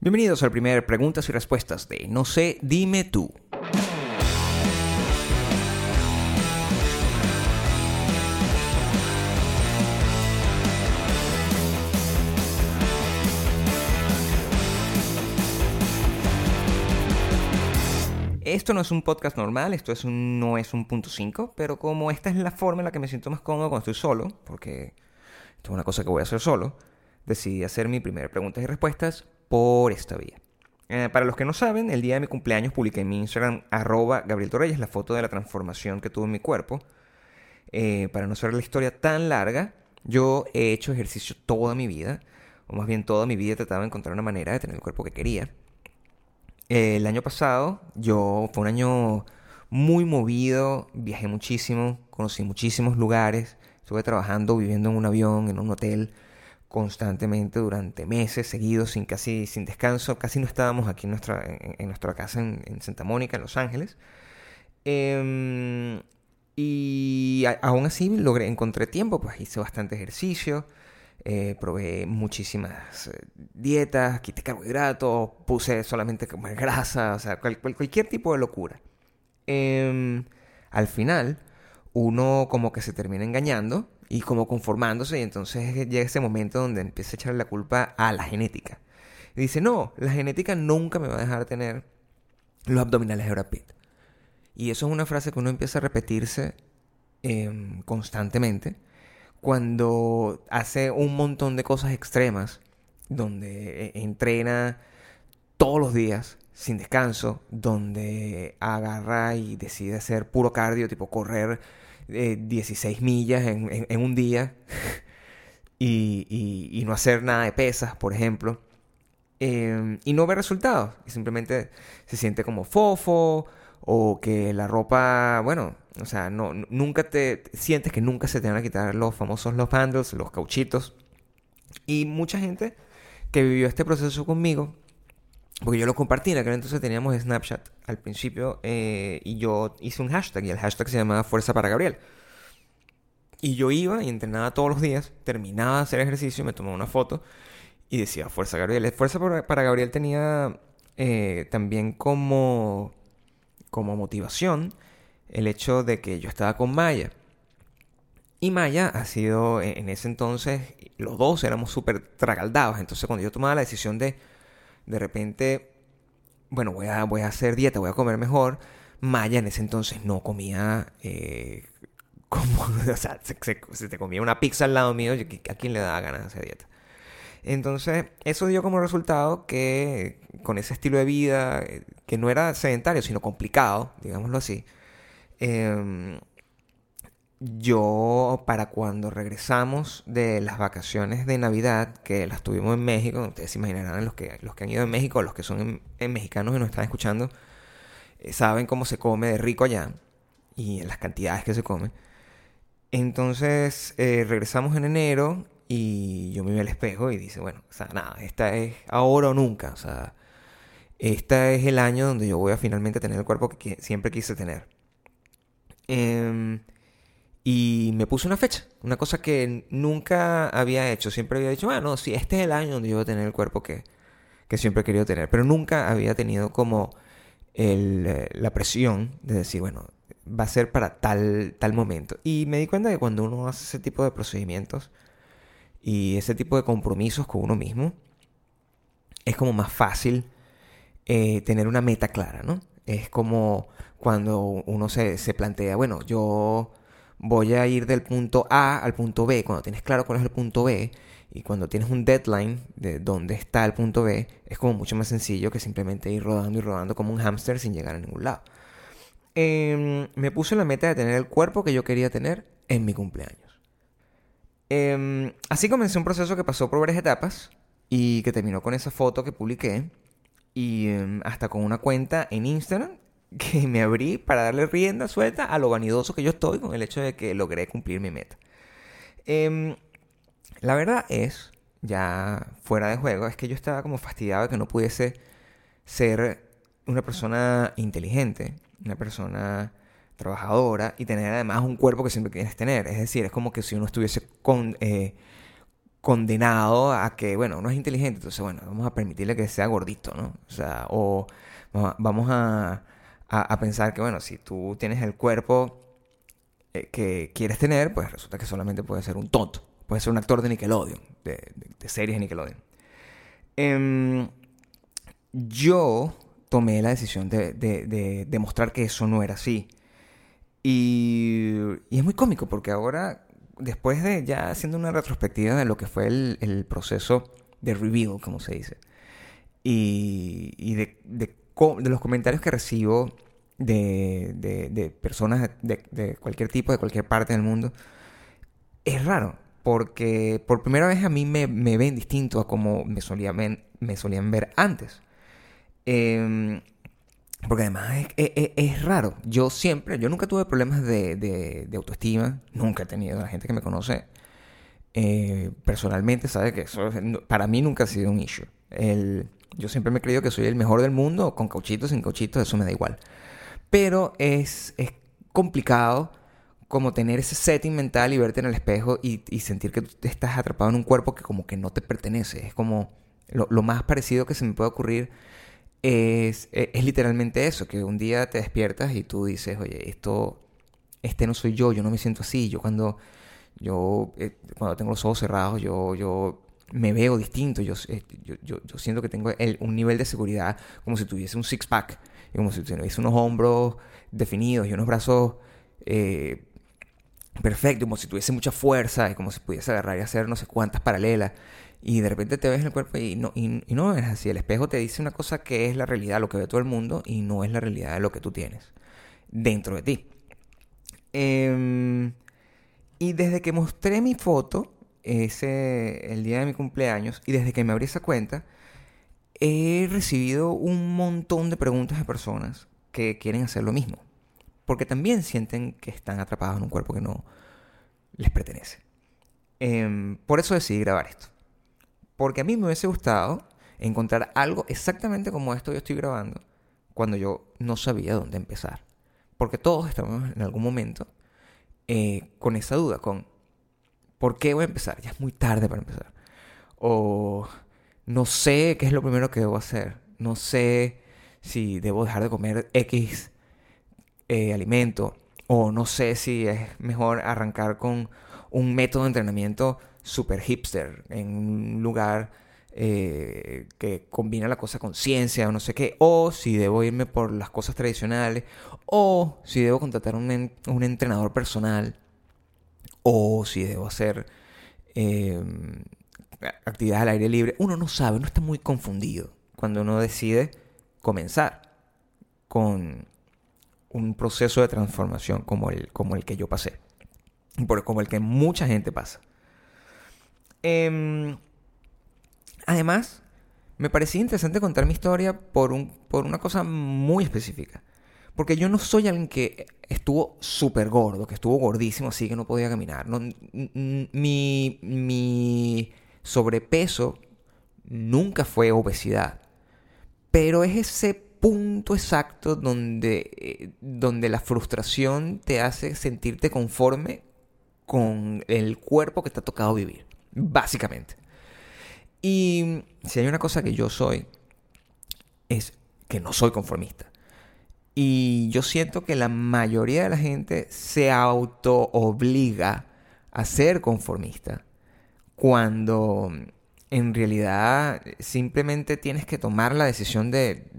Bienvenidos al primer Preguntas y Respuestas de No sé, dime tú. Esto no es un podcast normal, esto es un, no es un punto 5, pero como esta es la forma en la que me siento más cómodo cuando estoy solo, porque esto es una cosa que voy a hacer solo, decidí hacer mi primer preguntas y respuestas por esta vía. Eh, para los que no saben, el día de mi cumpleaños publiqué en mi Instagram arroba Gabriel Torreyes la foto de la transformación que tuve en mi cuerpo. Eh, para no hacer la historia tan larga, yo he hecho ejercicio toda mi vida, o más bien toda mi vida he tratado de encontrar una manera de tener el cuerpo que quería. el año pasado, yo fue un año muy movido, viajé muchísimo, conocí muchísimos lugares, estuve trabajando, viviendo en un avión, en un hotel, constantemente durante meses seguidos, sin casi sin descanso. Casi no estábamos aquí en nuestra, en, nuestra casa en, Santa Mónica, en Los Ángeles. Em, y aún así logré, encontré tiempo, pues hice bastante ejercicio, eh, probé muchísimas eh, dietas, quité carbohidratos, puse solamente comer grasa, o sea, cualquier tipo de locura. Em, al final, uno como que se termina engañando y como conformándose y entonces llega ese momento donde empieza a echarle la culpa a la genética. Dice, no, la genética nunca me va a dejar tener los abdominales de Brad Pitt. Y eso es una frase que uno empieza a repetirse em, constantemente cuando hace un montón de cosas extremas, donde eh, entrena todos los días sin descanso, donde agarra y decide hacer puro cardio, tipo correr 16 millas en, un día y, no hacer nada de pesas, por ejemplo, em, y no ve resultados, y simplemente se siente como fofo o que la ropa, bueno, o sea, no, nunca te sientes que nunca se te van a quitar los famosos los handles, los cauchitos. Y mucha gente que vivió este proceso conmigo porque yo lo compartí, en aquel entonces teníamos Snapchat al principio eh, y yo hice un hashtag y el hashtag se llamaba Fuerza para Gabriel. Y yo iba y entrenaba todos los días, terminaba de hacer ejercicio, me tomaba una foto y decía Fuerza Gabriel. Fuerza para Gabriel tenía eh, también como, como motivación el hecho de que yo estaba con Maya. Y Maya ha sido, en ese entonces, los dos éramos súper tragaldados. Entonces cuando yo tomaba la decisión de de repente, bueno, voy a, voy a hacer dieta, voy a comer mejor. Maya en ese entonces no comía eh, como, o sea, se, te comía una pizza al lado mío, ¿a quién le daba ganas de hacer dieta? Entonces, eso dio como resultado que con ese estilo de vida, eh, que no era sedentario, sino complicado, digámoslo así, eh, yo para cuando regresamos de las vacaciones de Navidad, que las tuvimos en México, ustedes se imaginarán los que, los que han ido en México, los que son en, mexicanos y nos están escuchando, eh, saben cómo se come de rico allá y las cantidades que se come. Entonces eh, regresamos en enero y yo me vi al espejo y dice, bueno, o sea, nada, esta es ahora o nunca, o sea, este es el año donde yo voy a finalmente tener el cuerpo que siempre quise tener. Eh, y me puse una fecha, una cosa que nunca había hecho. Siempre había dicho, bueno, sí, este es el año donde yo voy a tener el cuerpo que, siempre he querido tener. Pero nunca había tenido como eh, la presión de decir, bueno, va a ser para tal, tal momento. Y me di cuenta que cuando uno hace ese tipo de procedimientos y ese tipo de compromisos con uno mismo, es como más fácil eh, tener una meta clara, ¿no? Es como cuando uno se, se plantea, bueno, yo voy a ir del punto A al punto B. Cuando tienes claro cuál es el punto B y cuando tienes un deadline de dónde está el punto B, es como mucho más sencillo que simplemente ir rodando y rodando como un hámster sin llegar a ningún lado. Em, me puse la meta de tener el cuerpo que yo quería tener en mi cumpleaños. Em, así comencé un proceso que pasó por varias etapas y que terminó con esa foto que publiqué y em, hasta con una cuenta en Instagram que me abrí para darle rienda suelta a lo vanidoso que yo estoy con el hecho de que logré cumplir mi meta. Em, la verdad es, ya fuera de juego, es que yo estaba como fastidiado de que no pudiese ser una persona inteligente, una persona trabajadora y tener además un cuerpo que siempre quieres tener. Es decir, es como que si uno estuviese con, eh, condenado a que, bueno, uno es inteligente, entonces, bueno, vamos a permitirle que sea gordito, ¿no? O sea, o vamos a, a, pensar que, bueno, si tú tienes el cuerpo eh, que quieres tener, pues resulta que solamente puede ser un tonto, puede ser un actor de Nickelodeon, de, de, series de Nickelodeon. Em, yo tomé la decisión de, de, demostrar que eso no era así. Y, y, es muy cómico porque ahora, después de ya haciendo una retrospectiva de lo que fue el, el proceso de reveal, como se dice, y, y de, de, los comentarios que recibo de, de personas de, cualquier tipo, de cualquier parte del mundo, es raro. Porque por primera vez a mí me, me ven distinto a como me solían, me solían ver antes. Em, porque además es, raro. Yo siempre, yo nunca tuve problemas de, de, autoestima. Nunca he tenido. La gente que me conoce eh, personalmente sabe que eso para mí nunca ha sido un issue. El, yo siempre me he creído que soy el mejor del mundo, con cauchitos, sin cauchitos, eso me da igual. Pero es, es complicado como tener ese setting mental y verte en el espejo y, sentir que tú estás atrapado en un cuerpo que como que no te pertenece. Es como lo, lo más parecido que se me puede ocurrir es, e, es, literalmente eso, que un día te despiertas y tú dices, oye, esto, este no soy yo, yo no me siento así, yo cuando, yo, eh, cuando tengo los ojos cerrados, yo, yo me veo distinto, yo, eh, yo, yo, siento que tengo un nivel de seguridad como si tuviese un six-pack, como si tuviese unos hombros definidos y unos brazos eh, perfectos, como si tuviese mucha fuerza, y como si pudiese agarrar y hacer no sé cuántas paralelas. Y de repente te ves en el cuerpo y no, y, no es así. El espejo te dice una cosa que es la realidad, lo que ve todo el mundo, y no es la realidad de lo que tú tienes dentro de ti. Em, y desde que mostré mi foto, ese, el día de mi cumpleaños, y desde que me abrí esa cuenta, he recibido un montón de preguntas de personas que quieren hacer lo mismo. Porque también sienten que están atrapados en un cuerpo que no les pertenece. Em, por eso decidí grabar esto. Porque a mí me hubiese gustado encontrar algo exactamente como esto yo estoy grabando cuando yo no sabía dónde empezar. Porque todos estamos en algún momento eh, con esa duda, con ¿por qué voy a empezar? Ya es muy tarde para empezar. O no sé qué es lo primero que debo hacer. No sé si debo dejar de comer X eh, alimento. O no sé si es mejor arrancar con un método de entrenamiento super hipster, en un lugar eh, que combina la cosa con ciencia o no sé qué, o si debo irme por las cosas tradicionales, o si debo contratar un, un entrenador personal, o si debo hacer em, actividades al aire libre. Uno no sabe, uno está muy confundido cuando uno decide comenzar con un proceso de transformación como el, como el que yo pasé, como el que mucha gente pasa. Em, además, me parecía interesante contar mi historia por, un, por una cosa muy específica. Porque yo no soy alguien que estuvo súper gordo, que estuvo gordísimo, así que no podía caminar. mi, sobrepeso nunca fue obesidad. Pero es ese punto exacto donde, eh, donde la frustración te hace sentirte conforme con el cuerpo que te ha tocado vivir básicamente. Y si hay una cosa que yo soy, es que no soy conformista. Y yo siento que la mayoría de la gente se auto obliga a ser conformista cuando en realidad simplemente tienes que tomar la decisión de,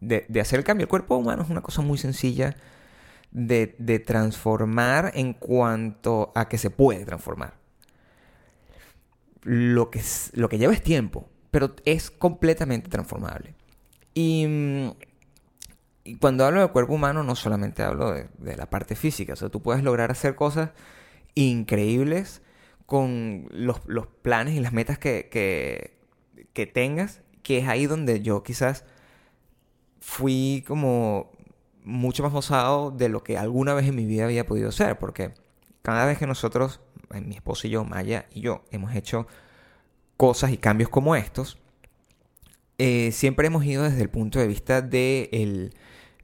de, hacer el cambio. El cuerpo humano es una cosa muy sencilla de transformar en cuanto a que se puede transformar lo que, lo que lleva es tiempo, pero es completamente transformable. Y, cuando hablo del cuerpo humano, no solamente hablo de, la parte física, o sea, tú puedes lograr hacer cosas increíbles con los, planes y las metas que, que, tengas, que es ahí donde yo quizás fui como mucho más osado de lo que alguna vez en mi vida había podido ser, porque cada vez que nosotros mi esposo y yo, Maya y yo, hemos hecho cosas y cambios como estos, eh, siempre hemos ido desde el punto de vista de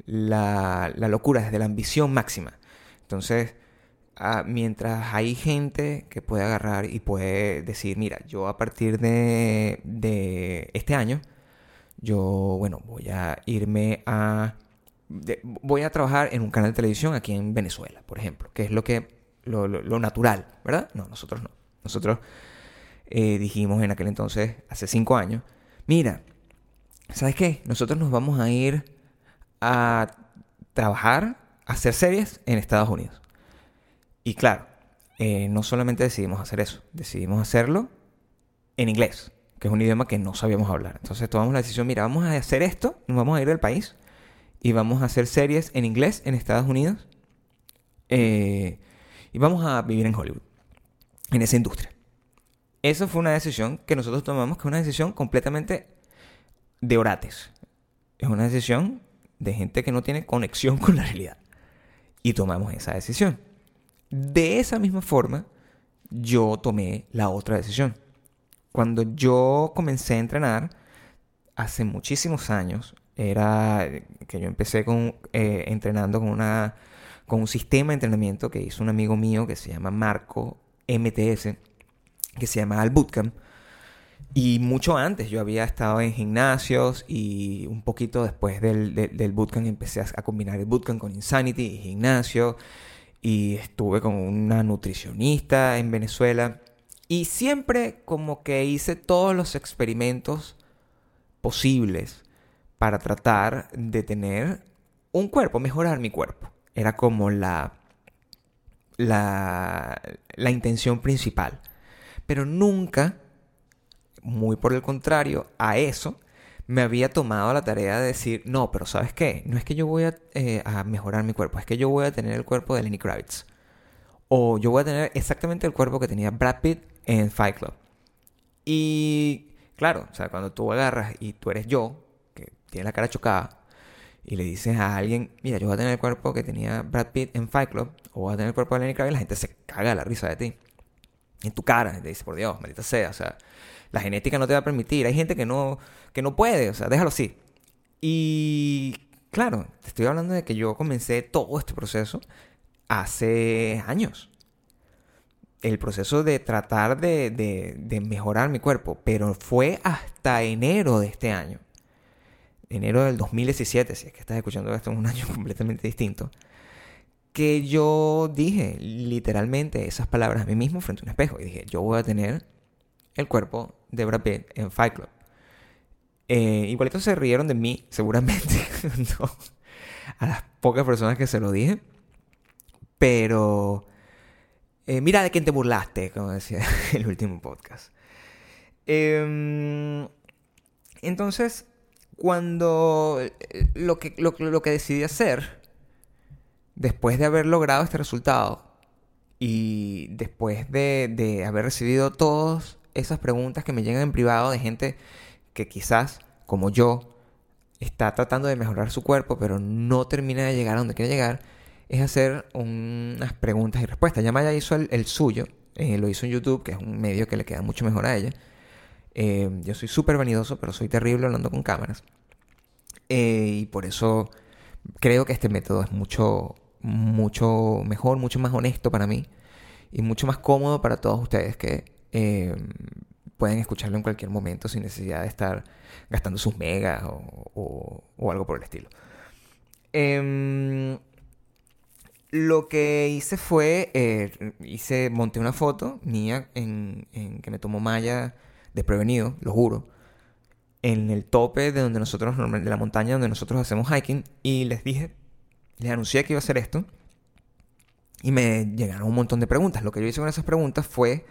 la, locura, desde la ambición máxima. Entonces, ah, mientras hay gente que puede agarrar y puede decir, mira, yo a partir de, de este año, yo, bueno, voy a irme a... voy a trabajar en un canal de televisión aquí en Venezuela, por ejemplo, que es lo que lo, lo, natural, ¿verdad? No, nosotros no. Nosotros eh, dijimos en aquel entonces, hace cinco años, mira, ¿sabes qué? Nosotros nos vamos a ir a trabajar, hacer series en Estados Unidos. Y claro, eh, no solamente decidimos hacer eso, decidimos hacerlo en inglés, que es un idioma que no sabíamos hablar. Entonces tomamos la decisión, mira, vamos a hacer esto, nos vamos a ir del país y vamos a hacer series en inglés en Estados Unidos eh, y vamos a vivir en Hollywood, en esa industria. Esa fue una decisión que nosotros tomamos, que es una decisión completamente de orates. Es una decisión de gente que no tiene conexión con la realidad. Y tomamos esa decisión. De esa misma forma, yo tomé la otra decisión. Cuando yo comencé a entrenar, hace muchísimos años, era que yo empecé con, eh, entrenando con, una, con un sistema de entrenamiento que hizo un amigo mío que se llama Marco MTS, que se llama Al Bootcamp. Y mucho antes yo había estado en gimnasios y un poquito después del, del, bootcamp empecé a, combinar el bootcamp con Insanity y gimnasio. Y estuve con una nutricionista en Venezuela. Y siempre como que hice todos los experimentos posibles para tratar de tener un cuerpo, mejorar mi cuerpo. Era como la, la, la intención principal. Pero nunca muy por el contrario a eso, me había tomado la tarea de decir, no, pero ¿sabes qué? No es que yo voy eh, a, mejorar mi cuerpo, es que yo voy a tener el cuerpo de Lenny Kravitz. O yo voy a tener exactamente el cuerpo que tenía Brad Pitt en Fight Club. Y claro, o sea, cuando tú agarras y tú eres yo, que tiene la cara chocada, y le dices a alguien, mira, yo voy a tener el cuerpo que tenía Brad Pitt en Fight Club, o voy a tener el cuerpo de Lenny Kravitz, la gente se caga la risa de ti. En tu cara, te dice, por Dios, maldita sea, o sea, la genética no te va a permitir. Hay gente que no, que no puede, o sea, déjalo así. Y claro, te estoy hablando de que yo comencé todo este proceso hace años. El proceso de tratar de, de, mejorar mi cuerpo, pero fue hasta enero de este año. Enero del 2017, si es que estás escuchando esto en un año completamente distinto que yo dije literalmente esas palabras a mí mismo frente a un espejo y dije, yo voy a tener el cuerpo de Brad Pitt en Fight Club. Eh, igualito se rieron de mí, seguramente, a las pocas personas que se lo dije. Pero eh, mira de quién te burlaste, como decía el último podcast. Em, entonces, cuando eh, lo que, lo, que decidí hacer, después de haber logrado este resultado y después de, de haber recibido todos esas preguntas que me llegan en privado de gente que quizás, como yo, está tratando de mejorar su cuerpo, pero no termina de llegar a donde quiere llegar, es hacer unas preguntas y respuestas. Ya Maya hizo el, suyo, eh, lo hizo en YouTube, que es un medio que le queda mucho mejor a ella. Eh, yo soy súper vanidoso, pero soy terrible hablando con cámaras. Eh, y por eso creo que este método es mucho, mucho mejor, mucho más honesto para mí y mucho más cómodo para todos ustedes que eh, pueden escucharlo en cualquier momento sin necesidad de estar gastando sus megas o, algo por el estilo. Em, lo que hice fue, eh, hice, monté una foto mía en, que me tomó Maya desprevenido, lo juro, en el tope de donde nosotros, de la montaña donde nosotros hacemos hiking, y les dije, les anuncié que iba a hacer esto, y me llegaron un montón de preguntas. Lo que yo hice con esas preguntas fue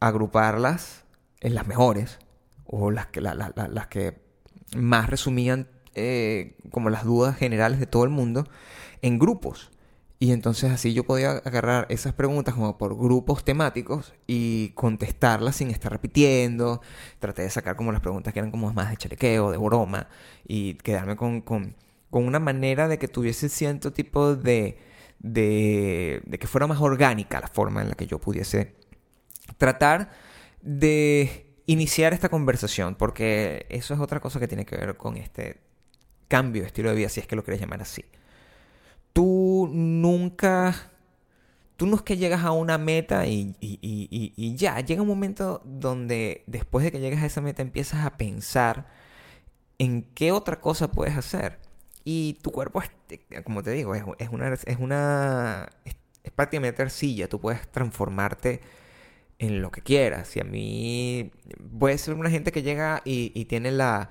agruparlas en las mejores o las que, las que más resumían eh, como las dudas generales de todo el mundo en grupos. Y entonces así yo podía agarrar esas preguntas como por grupos temáticos y contestarlas sin estar repitiendo. Traté de sacar como las preguntas que eran como más de chalequeo, de broma, y quedarme con, con, con una manera de que tuviese cierto tipo de, de, de que fuera más orgánica la forma en la que yo pudiese tratar de iniciar esta conversación, porque eso es otra cosa que tiene que ver con este cambio de estilo de vida, si es que lo quieres llamar así. Tú nunca, tú no es que llegas a una meta y, y, y, y, ya, llega un momento donde después de que llegas a esa meta empiezas a pensar en qué otra cosa puedes hacer. Y tu cuerpo, es, como te digo, es, es una, es, una es, prácticamente arcilla, tú puedes transformarte en lo que quieras. Y a mí puede ser una gente que llega y, y tiene la,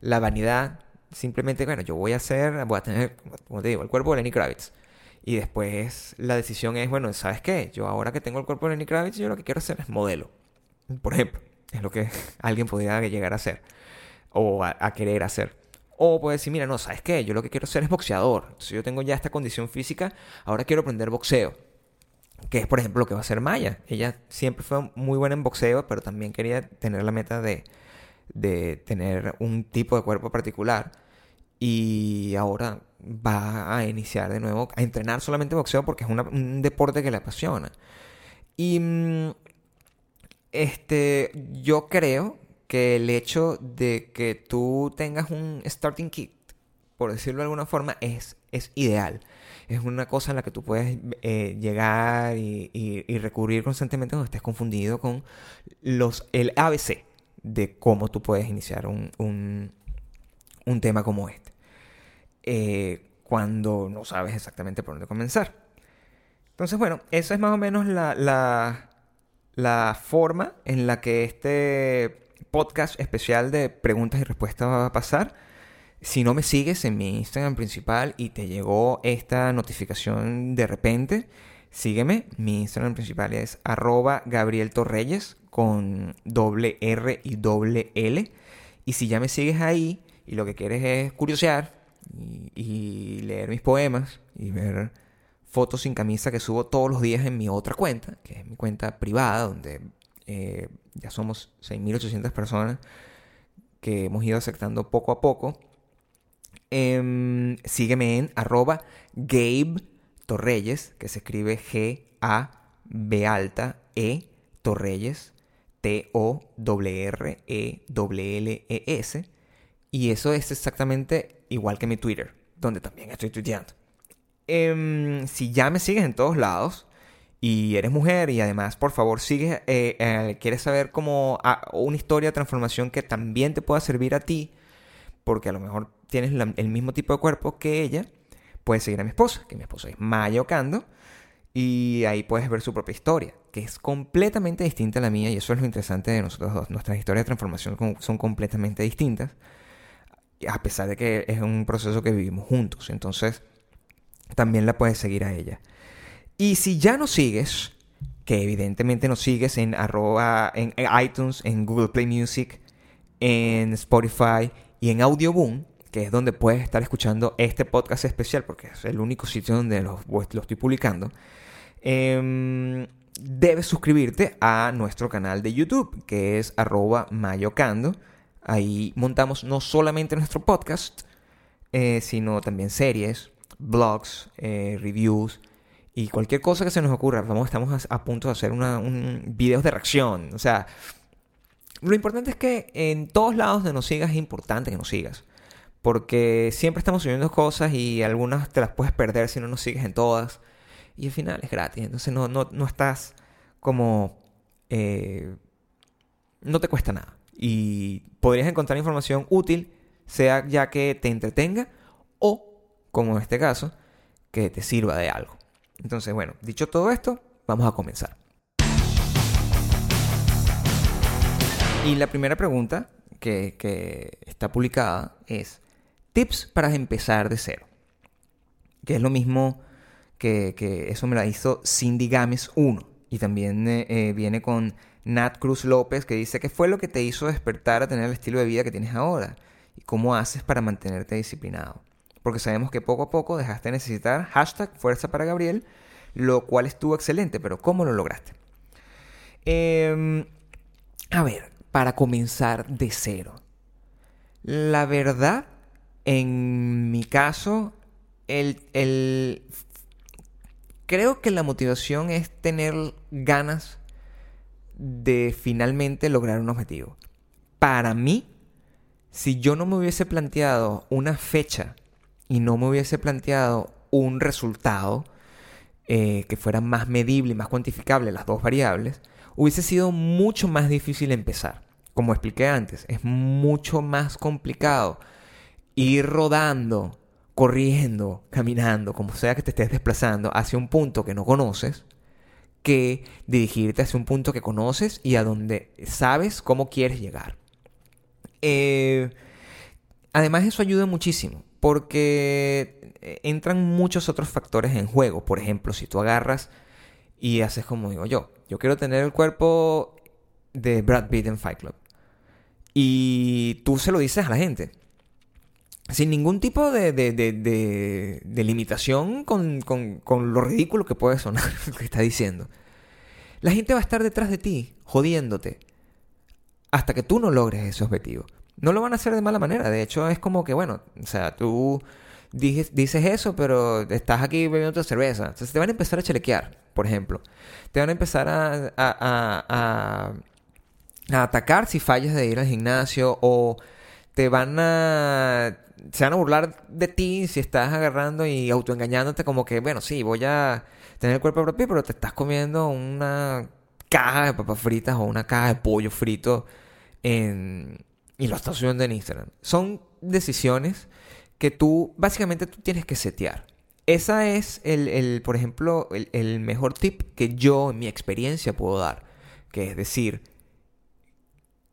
la vanidad, simplemente, bueno, yo voy a hacer, voy a tener, como te digo, el cuerpo de Lenny Kravitz y después la decisión es, bueno, ¿sabes qué? Yo ahora que tengo el cuerpo de Lenny Kravitz, yo lo que quiero hacer es modelo. Por ejemplo, es lo que alguien podría llegar a hacer o a, querer hacer. O puede decir, mira, no, ¿sabes qué? Yo lo que quiero hacer es boxeador. Entonces yo tengo ya esta condición física, ahora quiero aprender boxeo. Que es, por ejemplo, lo que va a hacer Maya. Ella siempre fue muy buena en boxeo, pero también quería tener la meta de, de tener un tipo de cuerpo particular. Y ahora va a iniciar de nuevo a entrenar solamente boxeo porque es un deporte que le apasiona. Y mm, este, yo creo que el hecho de que tú tengas un starting kit, por decirlo de alguna forma, es, es ideal. Es una cosa en la que tú puedes eh, llegar y, recurrir constantemente cuando estés confundido con los, el ABC de cómo tú puedes iniciar un, tema como este. Eh, cuando no sabes exactamente por dónde comenzar. Entonces, bueno, esa es más o menos la forma en la que este podcast especial de preguntas y respuestas va a pasar. Si no me sigues en mi Instagram principal y te llegó esta notificación de repente, sígueme. Mi Instagram principal es arroba Gabriel Torreyes con doble R y doble L. Y si ya me sigues ahí y lo que quieres es curiosear, y, leer mis poemas y ver fotos sin camisa que subo todos los días en mi otra cuenta, que es mi cuenta privada, donde eh, ya somos 6.800 personas que hemos ido aceptando poco a poco. Em, sígueme en arroba Gabe Torreyes, que se escribe G-A-B alta E Torreyes, T-O-R-R-E-L-L-E-S. Y eso es exactamente igual que mi Twitter, donde también estoy tuiteando. Em, si ya me sigues en todos lados y eres mujer y además, por favor, sigues, eh, eh, quieres saber como ah, una historia de transformación que también te pueda servir a ti, porque a lo mejor tienes el mismo tipo de cuerpo que ella, puedes seguir a mi esposa, que mi esposa es Maya Ocando, y ahí puedes ver su propia historia, que es completamente distinta a la mía, y eso es lo interesante de nosotros dos. Nuestras historias de transformación son completamente distintas a pesar de que es un proceso que vivimos juntos. Entonces, también la puedes seguir a ella. Y si ya nos sigues, que evidentemente nos sigues en arroba, en iTunes, en Google Play Music, en Spotify y en Audioboom, que es donde puedes estar escuchando este podcast especial, porque es el único sitio donde lo, lo estoy publicando, em, debes suscribirte a nuestro canal de YouTube, que es arroba mayocando Ahí montamos no solamente nuestro podcast, eh, sino también series, blogs, eh, reviews y cualquier cosa que se nos ocurra. Vamos, estamos a, punto de hacer una, un videos de reacción. O sea, lo importante es que en todos lados de nos sigas es importante que nos sigas. Porque siempre estamos subiendo cosas y algunas te las puedes perder si no nos sigues en todas. Y al final es gratis. Entonces no, no, no estás como... Eh, no te cuesta nada y podrías encontrar información útil, sea ya que te entretenga o, como en este caso, que te sirva de algo. Entonces, bueno, dicho todo esto, vamos a comenzar. Y la primera pregunta que, está publicada es tips para empezar de cero. Que es lo mismo que, eso me la hizo Cindy Games 1. Y también eh, eh, viene con Nat Cruz López, que dice, ¿qué fue lo que te hizo despertar a tener el estilo de vida que tienes ahora? ¿Y cómo haces para mantenerte disciplinado? Porque sabemos que poco a poco dejaste de necesitar hashtag fuerza para Gabriel, lo cual estuvo excelente, pero ¿cómo lo lograste? Em, a ver, para comenzar de cero. La verdad, en mi caso, el, el, creo que la motivación es tener ganas de finalmente lograr un objetivo. Para mí, si yo no me hubiese planteado una fecha y no me hubiese planteado un resultado, eh, que fuera más medible y más cuantificable las dos variables, hubiese sido mucho más difícil empezar. Como expliqué antes, es mucho más complicado ir rodando, corriendo, caminando, como sea que te estés desplazando hacia un punto que no conoces, que dirigirte hacia un punto que conoces y a donde sabes cómo quieres llegar. Eh, además eso ayuda muchísimo porque entran muchos otros factores en juego. Por ejemplo, si tú agarras y haces como digo yo, yo quiero tener el cuerpo de Brad Pitt en Fight Club. Y tú se lo dices a la gente. Sin ningún tipo de, de, limitación con, con, lo ridículo que puede sonar lo que está diciendo. La gente va a estar detrás de ti, jodiéndote, hasta que tú no logres ese objetivo. No lo van a hacer de mala manera. De hecho, es como que, bueno, o sea, tú dices, dices eso, pero estás aquí bebiendo tu cerveza. Entonces te van a empezar a chelequear, por ejemplo. Te van a empezar a, a, a, atacar si fallas de ir al gimnasio o te van a... Se van a burlar de ti si estás agarrando y autoengañándote como que, bueno, sí, voy a tener el cuerpo propio, pero te estás comiendo una caja de papas fritas o una caja de pollo frito en, y lo estás subiendo en Instagram. Son decisiones que tú, básicamente tú tienes que setear. Esa es el, por ejemplo, el, mejor tip que yo en mi experiencia puedo dar. Que es decir,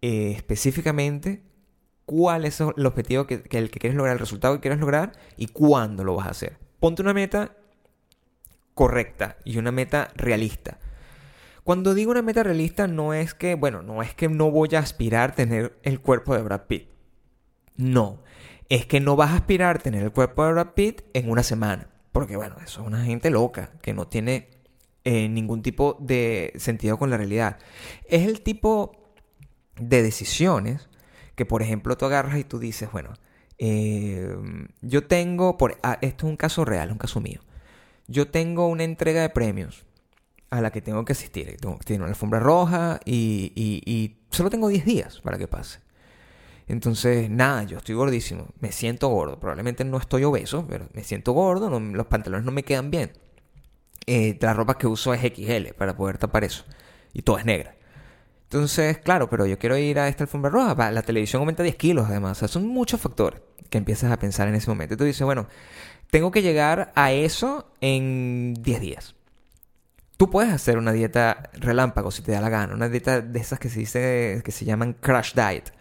eh, específicamente cuál es el objetivo que, el que quieres lograr, el resultado que quieres lograr y cuándo lo vas a hacer. Ponte una meta correcta y una meta realista. Cuando digo una meta realista no es que, bueno, no es que no voy a aspirar a tener el cuerpo de Brad Pitt. No, es que no vas a aspirar a tener el cuerpo de Brad Pitt en una semana. Porque bueno, eso es una gente loca que no tiene eh, ningún tipo de sentido con la realidad. Es el tipo de decisiones que, por ejemplo, tú agarras y tú dices, bueno, eh, yo tengo, por, ah, esto es un caso real, un caso mío. Yo tengo una entrega de premios a la que tengo que asistir. Tiene una alfombra roja y, solo tengo 10 días para que pase. Entonces, nada, yo estoy gordísimo, me siento gordo. Probablemente no estoy obeso, pero me siento gordo, los pantalones no me quedan bien. Eh, la ropa que uso es XL para poder tapar eso. Y todo es negra. Entonces, claro, pero yo quiero ir a esta alfombra roja. La televisión aumenta 10 kilos además. O sea, son muchos factores que empiezas a pensar en ese momento. Y tú dices, bueno, tengo que llegar a eso en 10 días. Tú puedes hacer una dieta relámpago si te da la gana, una dieta de esas que se dice que se llaman crash diet.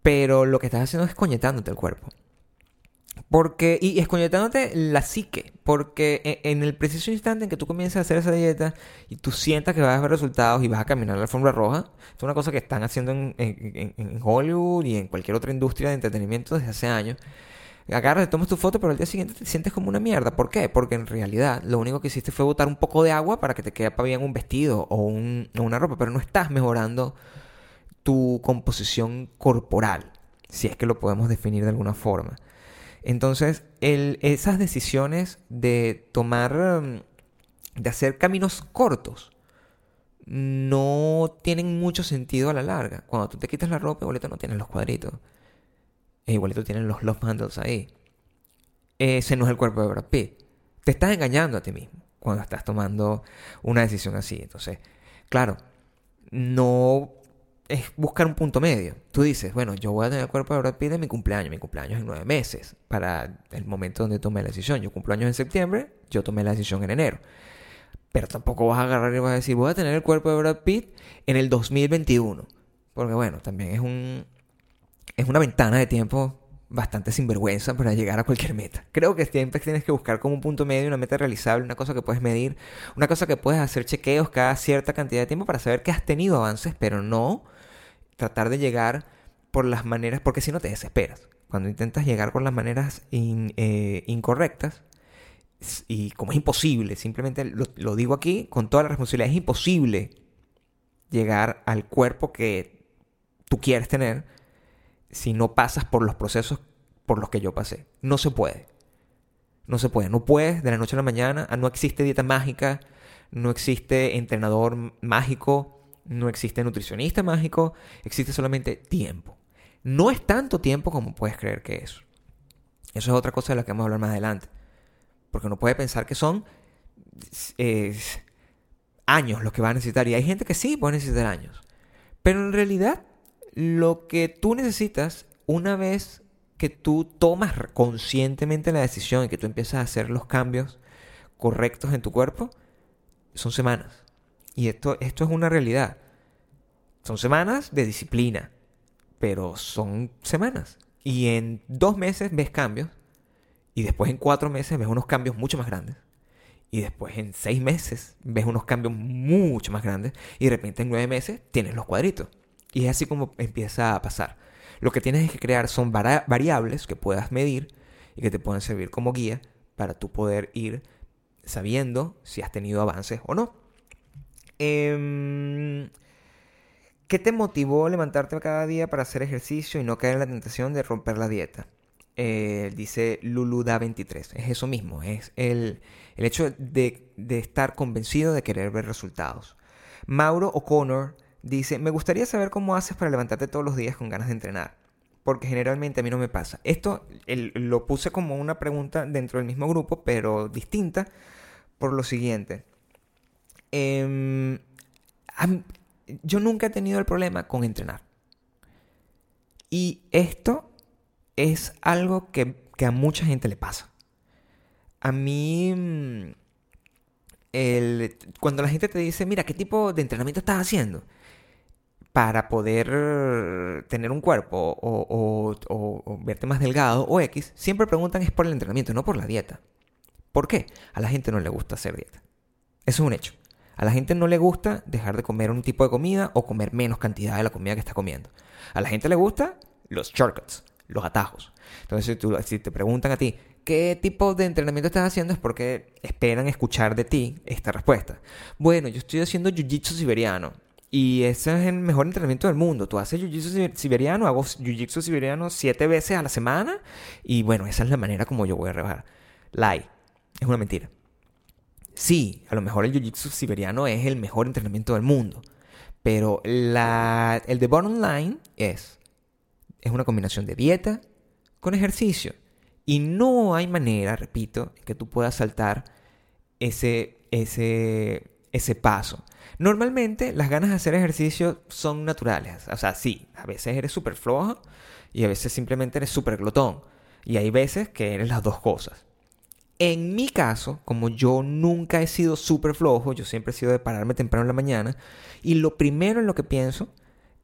Pero lo que estás haciendo es coñetándote el cuerpo. Porque, y escoñetándote la psique, porque e, en el preciso instante en que tú comiences a hacer esa dieta y tú sientas que vas a ver resultados y vas a caminar la alfombra roja, es una cosa que están haciendo en, en Hollywood y en cualquier otra industria de entretenimiento desde hace años agarras, tomas tu foto, pero al día siguiente te sientes como una mierda. ¿Por qué? Porque en realidad lo único que hiciste fue botar un poco de agua para que te quede bien un vestido o, una ropa, pero no estás mejorando tu composición corporal, si es que lo podemos definir de alguna forma. Entonces, esas decisiones de tomar, mm, de hacer caminos cortos, no tienen mucho sentido a la larga. Cuando tú te quitas la ropa, boleto no tienes los cuadritos e igualito tienen los love handles ahí. Ese no es el cuerpo de Brad. Te estás engañando a ti mismo cuando estás tomando una decisión así. Entonces, claro, no es buscar un punto medio. Tú dices, bueno, yo voy a tener el cuerpo de Brad Pitt en mi cumpleaños. Mi cumpleaños en nueve meses para el momento donde tomé la decisión. Yo cumplo años en septiembre, yo tomé la decisión en enero. Pero tampoco vas a agarrar y vas a decir, voy a tener el cuerpo de Brad Pitt en el 2021. Porque bueno, también es un, es una ventana de tiempo bastante sinvergüenza para llegar a cualquier meta. Creo que siempre tienes que buscar como un punto medio, una meta realizable, una cosa que puedes medir, una cosa que puedes hacer chequeos cada cierta cantidad de tiempo para saber que has tenido avances, pero no tratar de llegar por las maneras, porque si no te desesperas. Cuando intentas llegar por las maneras eh, incorrectas, y como es imposible, simplemente lo, lo digo aquí con toda la responsabilidad, es imposible llegar al cuerpo que tú quieres tener si no pasas por los procesos por los que yo pasé. No se puede. No se puede. No puedes de la noche a la mañana. Ah, no existe dieta mágica. No existe entrenador mágico. No existe nutricionista mágico. Existe solamente tiempo. No es tanto tiempo como puedes creer que es. Eso es otra cosa de la que vamos a hablar más adelante. Porque uno puede pensar que son años lo que va a necesitar. Y hay gente que sí puede necesitar años. Pero en realidad, lo que tú necesitas una vez que tú tomas conscientemente la decisión y que tú empiezas a hacer los cambios correctos en tu cuerpo, son semanas. Y esto, esto es una realidad. Son semanas de disciplina, pero son semanas. Y en dos meses ves cambios, y después en cuatro meses ves unos cambios mucho más grandes. Y después en seis meses ves unos cambios mucho más grandes. Y de repente en nueve meses tienes los cuadritos. Y es así como empieza a pasar. Lo que tienes es que crear son variables que puedas medir y que te pueden servir como guía para tú poder ir sabiendo si has tenido avances o no. Em, ¿Qué te motivó a levantarte cada día para hacer ejercicio y no caer en la tentación de romper la dieta? Eh, dice Luluda23. Es eso mismo, es el, hecho de, de, estar convencido de querer ver resultados. Mauro O'Connor dice, me gustaría saber cómo haces para levantarte todos los días con ganas de entrenar, porque generalmente a mí no me pasa. Esto lo puse como una pregunta dentro del mismo grupo, pero distinta, por lo siguiente. Em, yo nunca he tenido el problema con entrenar. Y esto es algo que, a mucha gente le pasa. A mí, mm, cuando la gente te dice, mira, ¿qué tipo de entrenamiento estás haciendo? Para poder tener un cuerpo o, o verte más delgado o X, siempre preguntan es por el entrenamiento, no por la dieta. ¿Por qué? A la gente no le gusta hacer dieta. Eso es un hecho. A la gente no le gusta dejar de comer un tipo de comida o comer menos cantidad de la comida que está comiendo. A la gente le gusta los shortcuts, los atajos. Entonces, si, te preguntan a ti, ¿qué tipo de entrenamiento estás haciendo? Es porque esperan escuchar de ti esta respuesta. Bueno, yo estoy haciendo jiu-jitsu siberiano. Y ese es el mejor entrenamiento del mundo. Tú haces jiu-jitsu siberiano, hago jiu-jitsu siberiano siete veces a la semana. Y bueno, esa es la manera como yo voy a rebajar. Lie. Es una mentira. Sí, a lo mejor el jiu-jitsu siberiano es el mejor entrenamiento del mundo. Pero la, el de bottom line es, es una combinación de dieta con ejercicio. Y no hay manera, repito, que tú puedas saltar ese, ese, ese paso. Normalmente las ganas de hacer ejercicio son naturales. O sea, sí, a veces eres súper flojo y a veces simplemente eres súper glotón. Y hay veces que eres las dos cosas. En mi caso, como yo nunca he sido súper flojo, yo siempre he sido de pararme temprano en la mañana, y lo primero en lo que pienso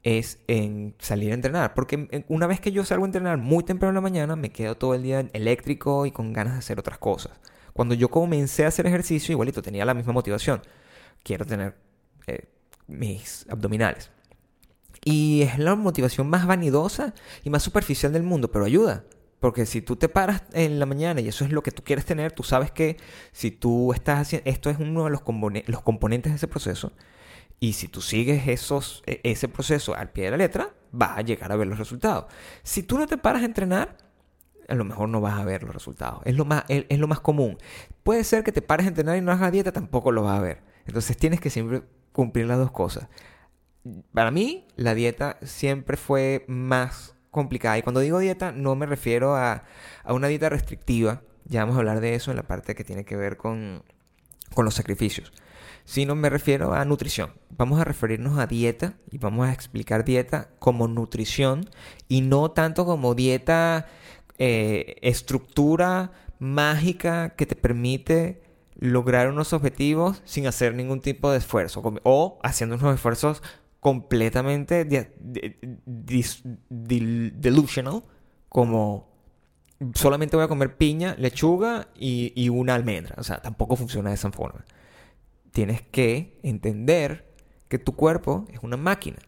es en salir a entrenar, porque una vez que yo salgo a entrenar muy temprano en la mañana, me quedo todo el día eléctrico y con ganas de hacer otras cosas. Cuando yo comencé a hacer ejercicio, igualito tenía la misma motivación. Quiero tener eh, mis abdominales. Y es la motivación más vanidosa y más superficial del mundo, pero ayuda. Porque si tú te paras en la mañana y eso es lo que tú quieres tener, tú sabes que si tú estás haciendo, esto es uno de los, componentes de ese proceso, y si tú sigues esos, e, ese proceso al pie de la letra, vas a llegar a ver los resultados. Si tú no te paras a entrenar, a lo mejor no vas a ver los resultados. Es lo más, es, lo más común. Puede ser que te pares a entrenar y no hagas dieta, tampoco lo vas a ver. Entonces tienes que siempre cumplir las dos cosas. Para mí, la dieta siempre fue más complicada. Y cuando digo dieta, no me refiero a, una dieta restrictiva. Ya vamos a hablar de eso en la parte que tiene que ver con, con los sacrificios. Sino me refiero a nutrición. Vamos a referirnos a dieta y vamos a explicar dieta como nutrición y no tanto como dieta eh, estructura mágica que te permite lograr unos objetivos sin hacer ningún tipo de esfuerzo o haciendo unos esfuerzos completamente delusional, como solamente voy a comer piña, lechuga y, una almendra. O sea, tampoco funciona de esa forma. Tienes que entender que tu cuerpo es una máquina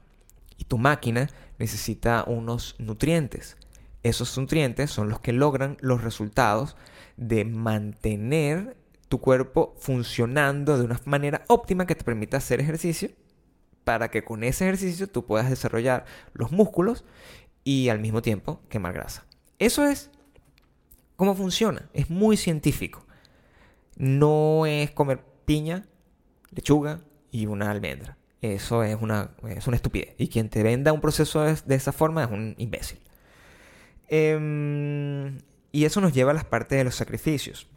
y tu máquina necesita unos nutrientes. Esos nutrientes son los que logran los resultados de mantener tu cuerpo funcionando de una manera óptima que te permita hacer ejercicio para que con ese ejercicio tú puedas desarrollar los músculos y al mismo tiempo quemar grasa. Eso es cómo funciona. Es muy científico. No es comer piña, lechuga y una almendra. Eso es una, es estupidez. Y quien te venda un proceso de, esa forma es un imbécil. Em, y eso nos lleva a las partes de los sacrificios.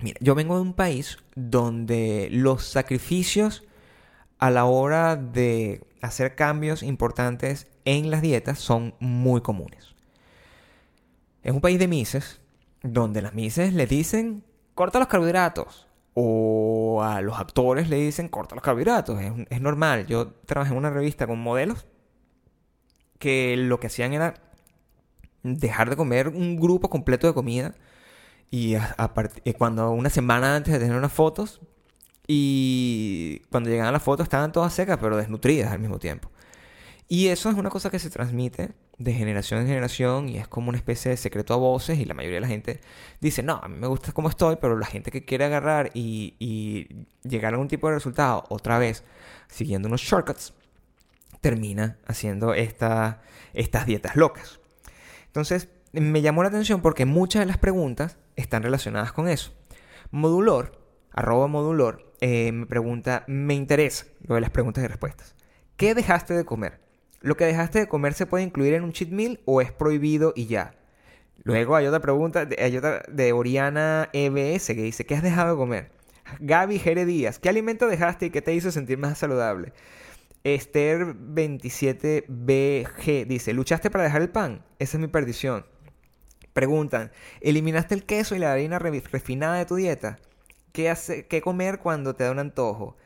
Mira, yo vengo de un país donde los sacrificios a la hora de hacer cambios importantes en las dietas son muy comunes. Es un país de mises, donde las mises le dicen, corta los carbohidratos. O a los actores le dicen, corta los carbohidratos. Es, normal. Yo trabajé en una revista con modelos que lo que hacían era dejar de comer un grupo completo de comida. Y eh, cuando una semana antes de tener unas fotos, y cuando llegaban las fotos estaban todas secas, pero desnutridas al mismo tiempo. Y eso es una cosa que se transmite de generación en generación y es como una especie de secreto a voces y la mayoría de la gente dice, no, a mí me gusta como estoy, pero la gente que quiere agarrar y, llegar a algún tipo de resultado otra vez siguiendo unos shortcuts, termina haciendo esta, estas dietas locas. Entonces, me llamó la atención porque muchas de las preguntas están relacionadas con eso. Modulor, arroba modulor, eh, me pregunta, me interesa lo de las preguntas y respuestas. ¿Qué dejaste de comer? ¿Lo que dejaste de comer se puede incluir en un cheat meal o es prohibido y ya? Luego hay otra pregunta, hay otra de Oriana EBS que dice, ¿qué has dejado de comer? Gaby Jere Díaz, ¿qué alimento dejaste y qué te hizo sentir más saludable? Esther 27BG dice, ¿luchaste para dejar el pan? Esa es mi perdición. Preguntan, ¿eliminaste el queso y la harina refinada de tu dieta? ¿Qué, hace, ¿Qué comer cuando te da un antojo?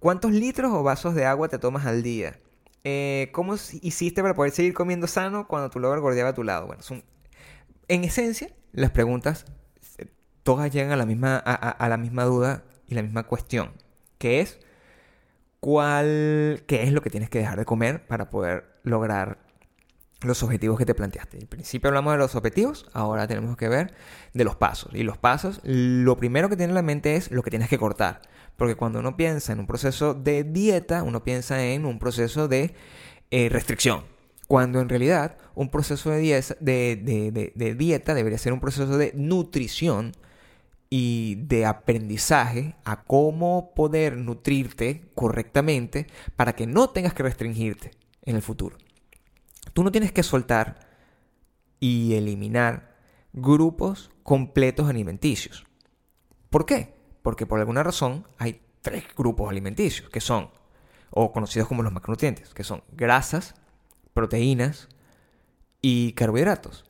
¿Cuántos litros o vasos de agua te tomas al día? Eh, ¿Cómo hiciste para poder seguir comiendo sano cuando tu lover gordeaba a tu lado? Bueno, en esencia, las preguntas eh, todas llegan a la misma, a, la misma duda y la misma cuestión, que es cuál, qué es lo que tienes que dejar de comer para poder lograr los objetivos que te planteaste. En principio hablamos de los objetivos, ahora tenemos que ver de los pasos. Y los pasos, lo primero que tiene en la mente es lo que tienes que cortar. Porque cuando uno piensa en un proceso de dieta, uno piensa en un proceso de eh, restricción. Cuando en realidad un proceso de dieta, de, dieta debería ser un proceso de nutrición y de aprendizaje a cómo poder nutrirte correctamente para que no tengas que restringirte en el futuro. Tú no tienes que soltar y eliminar grupos completos alimenticios. ¿Por qué? Porque por alguna razón hay tres grupos alimenticios que son, o conocidos como los macronutrientes, que son grasas, proteínas y carbohidratos.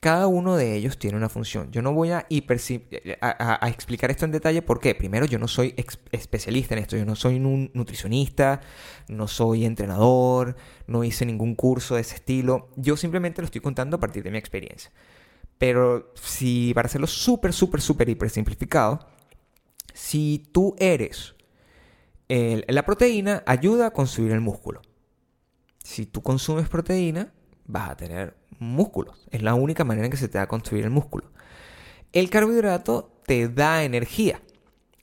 Cada uno de ellos tiene una función. Yo no voy a, explicar esto en detalle porque, primero, yo no soy especialista en esto. Yo no soy un nutricionista, no soy entrenador, no hice ningún curso de ese estilo. Yo simplemente lo estoy contando a partir de mi experiencia. Pero si, para hacerlo súper, súper, súper hiper simplificado, si tú eres la proteína, ayuda a construir el músculo. Si tú consumes proteína, vas a tener músculos. Es la única manera en que se te va a construir el músculo. El carbohidrato te da energía,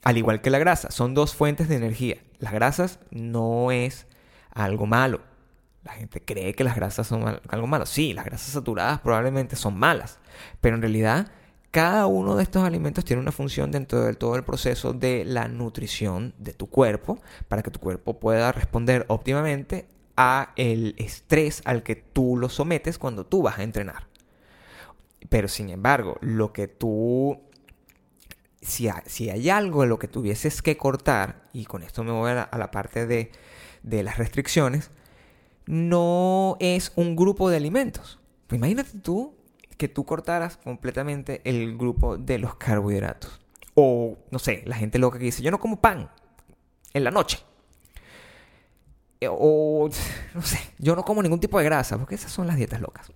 al igual que la grasa. Son dos fuentes de energía. Las grasas no es algo malo. La gente cree que las grasas son algo malo. Sí, las grasas saturadas probablemente son malas, pero en realidad cada uno de estos alimentos tiene una función dentro de todo el proceso de la nutrición de tu cuerpo para que tu cuerpo pueda responder óptimamente a el estrés al que tú lo sometes cuando tú vas a entrenar. Pero sin embargo, lo que tú... Si hay, algo en lo que tuvieses que cortar, y con esto me voy a la, parte de, de las restricciones, no es un grupo de alimentos. Imagínate tú que tú cortaras completamente el grupo de los carbohidratos. O, no sé, la gente loca que dice, yo no como pan en la noche. Eh, o, no sé, yo no como ningún tipo de grasa, porque esas son las dietas locas.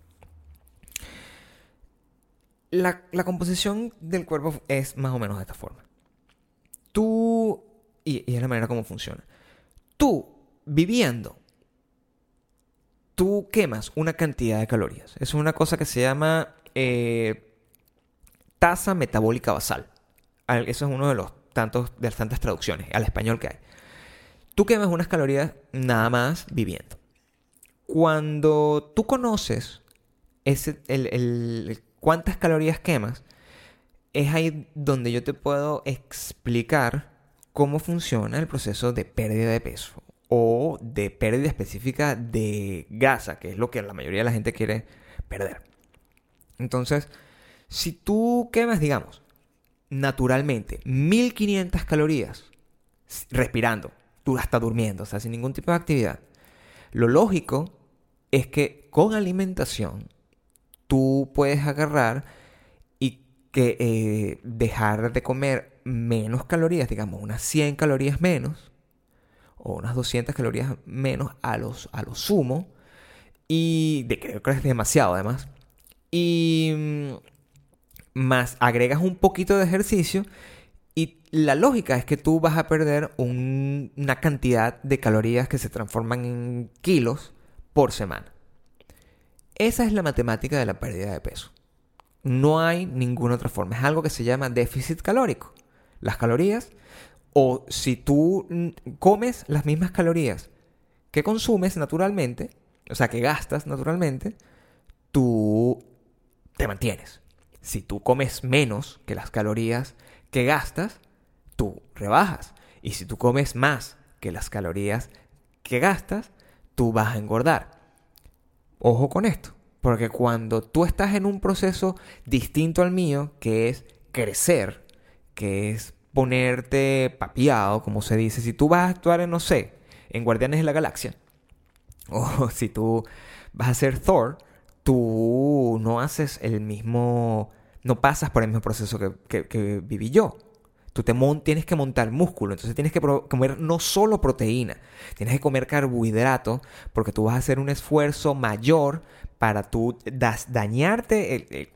La, composición del cuerpo es más o menos de esta forma. Tú, y, y es la manera como funciona. Tú, viviendo, tú quemas una cantidad de calorías. Es una cosa que se llama eh, tasa metabólica basal. Eso es uno de los tantos de las tantas traducciones al español que hay. Tú quemas unas calorías nada más viviendo. Cuando tú conoces ese, el, cuántas calorías quemas, es ahí donde yo te puedo explicar cómo funciona el proceso de pérdida de peso o de pérdida específica de grasa, que es lo que la mayoría de la gente quiere perder. Entonces, si tú quemas, digamos, naturalmente 1500 calorías respirando, tú hasta durmiendo, o sea, sin ningún tipo de actividad, lo lógico es que con alimentación tú puedes agarrar y que eh, dejar de comer menos calorías, digamos unas 100 calorías menos o unas 200 calorías menos a, los, a lo sumo y de, creo que es demasiado además. Y mm, más agregas un poquito de ejercicio y la lógica es que tú vas a perder una cantidad de calorías que se transforman en kilos por semana. Esa es la matemática de la pérdida de peso. No hay ninguna otra forma. Es algo que se llama déficit calórico. Las calorías, o si tú comes las mismas calorías que consumes naturalmente, o sea, que gastas naturalmente, tú te mantienes. Si tú comes menos que las calorías que gastas, tú rebajas. Y si tú comes más que las calorías que gastas, tú vas a engordar. Ojo con esto, porque cuando tú estás en un proceso distinto al mío, que es crecer, que es ponerte papiado, como se dice, si tú vas a actuar en, no sé, en Guardianes de la Galaxia, o si tú vas a ser Thor, tú no haces el mismo, no pasas por el mismo proceso que, viví yo. Tú te tienes que montar músculo, entonces tienes que comer no solo proteína, tienes que comer carbohidratos porque tú vas a hacer un esfuerzo mayor para tú dañarte,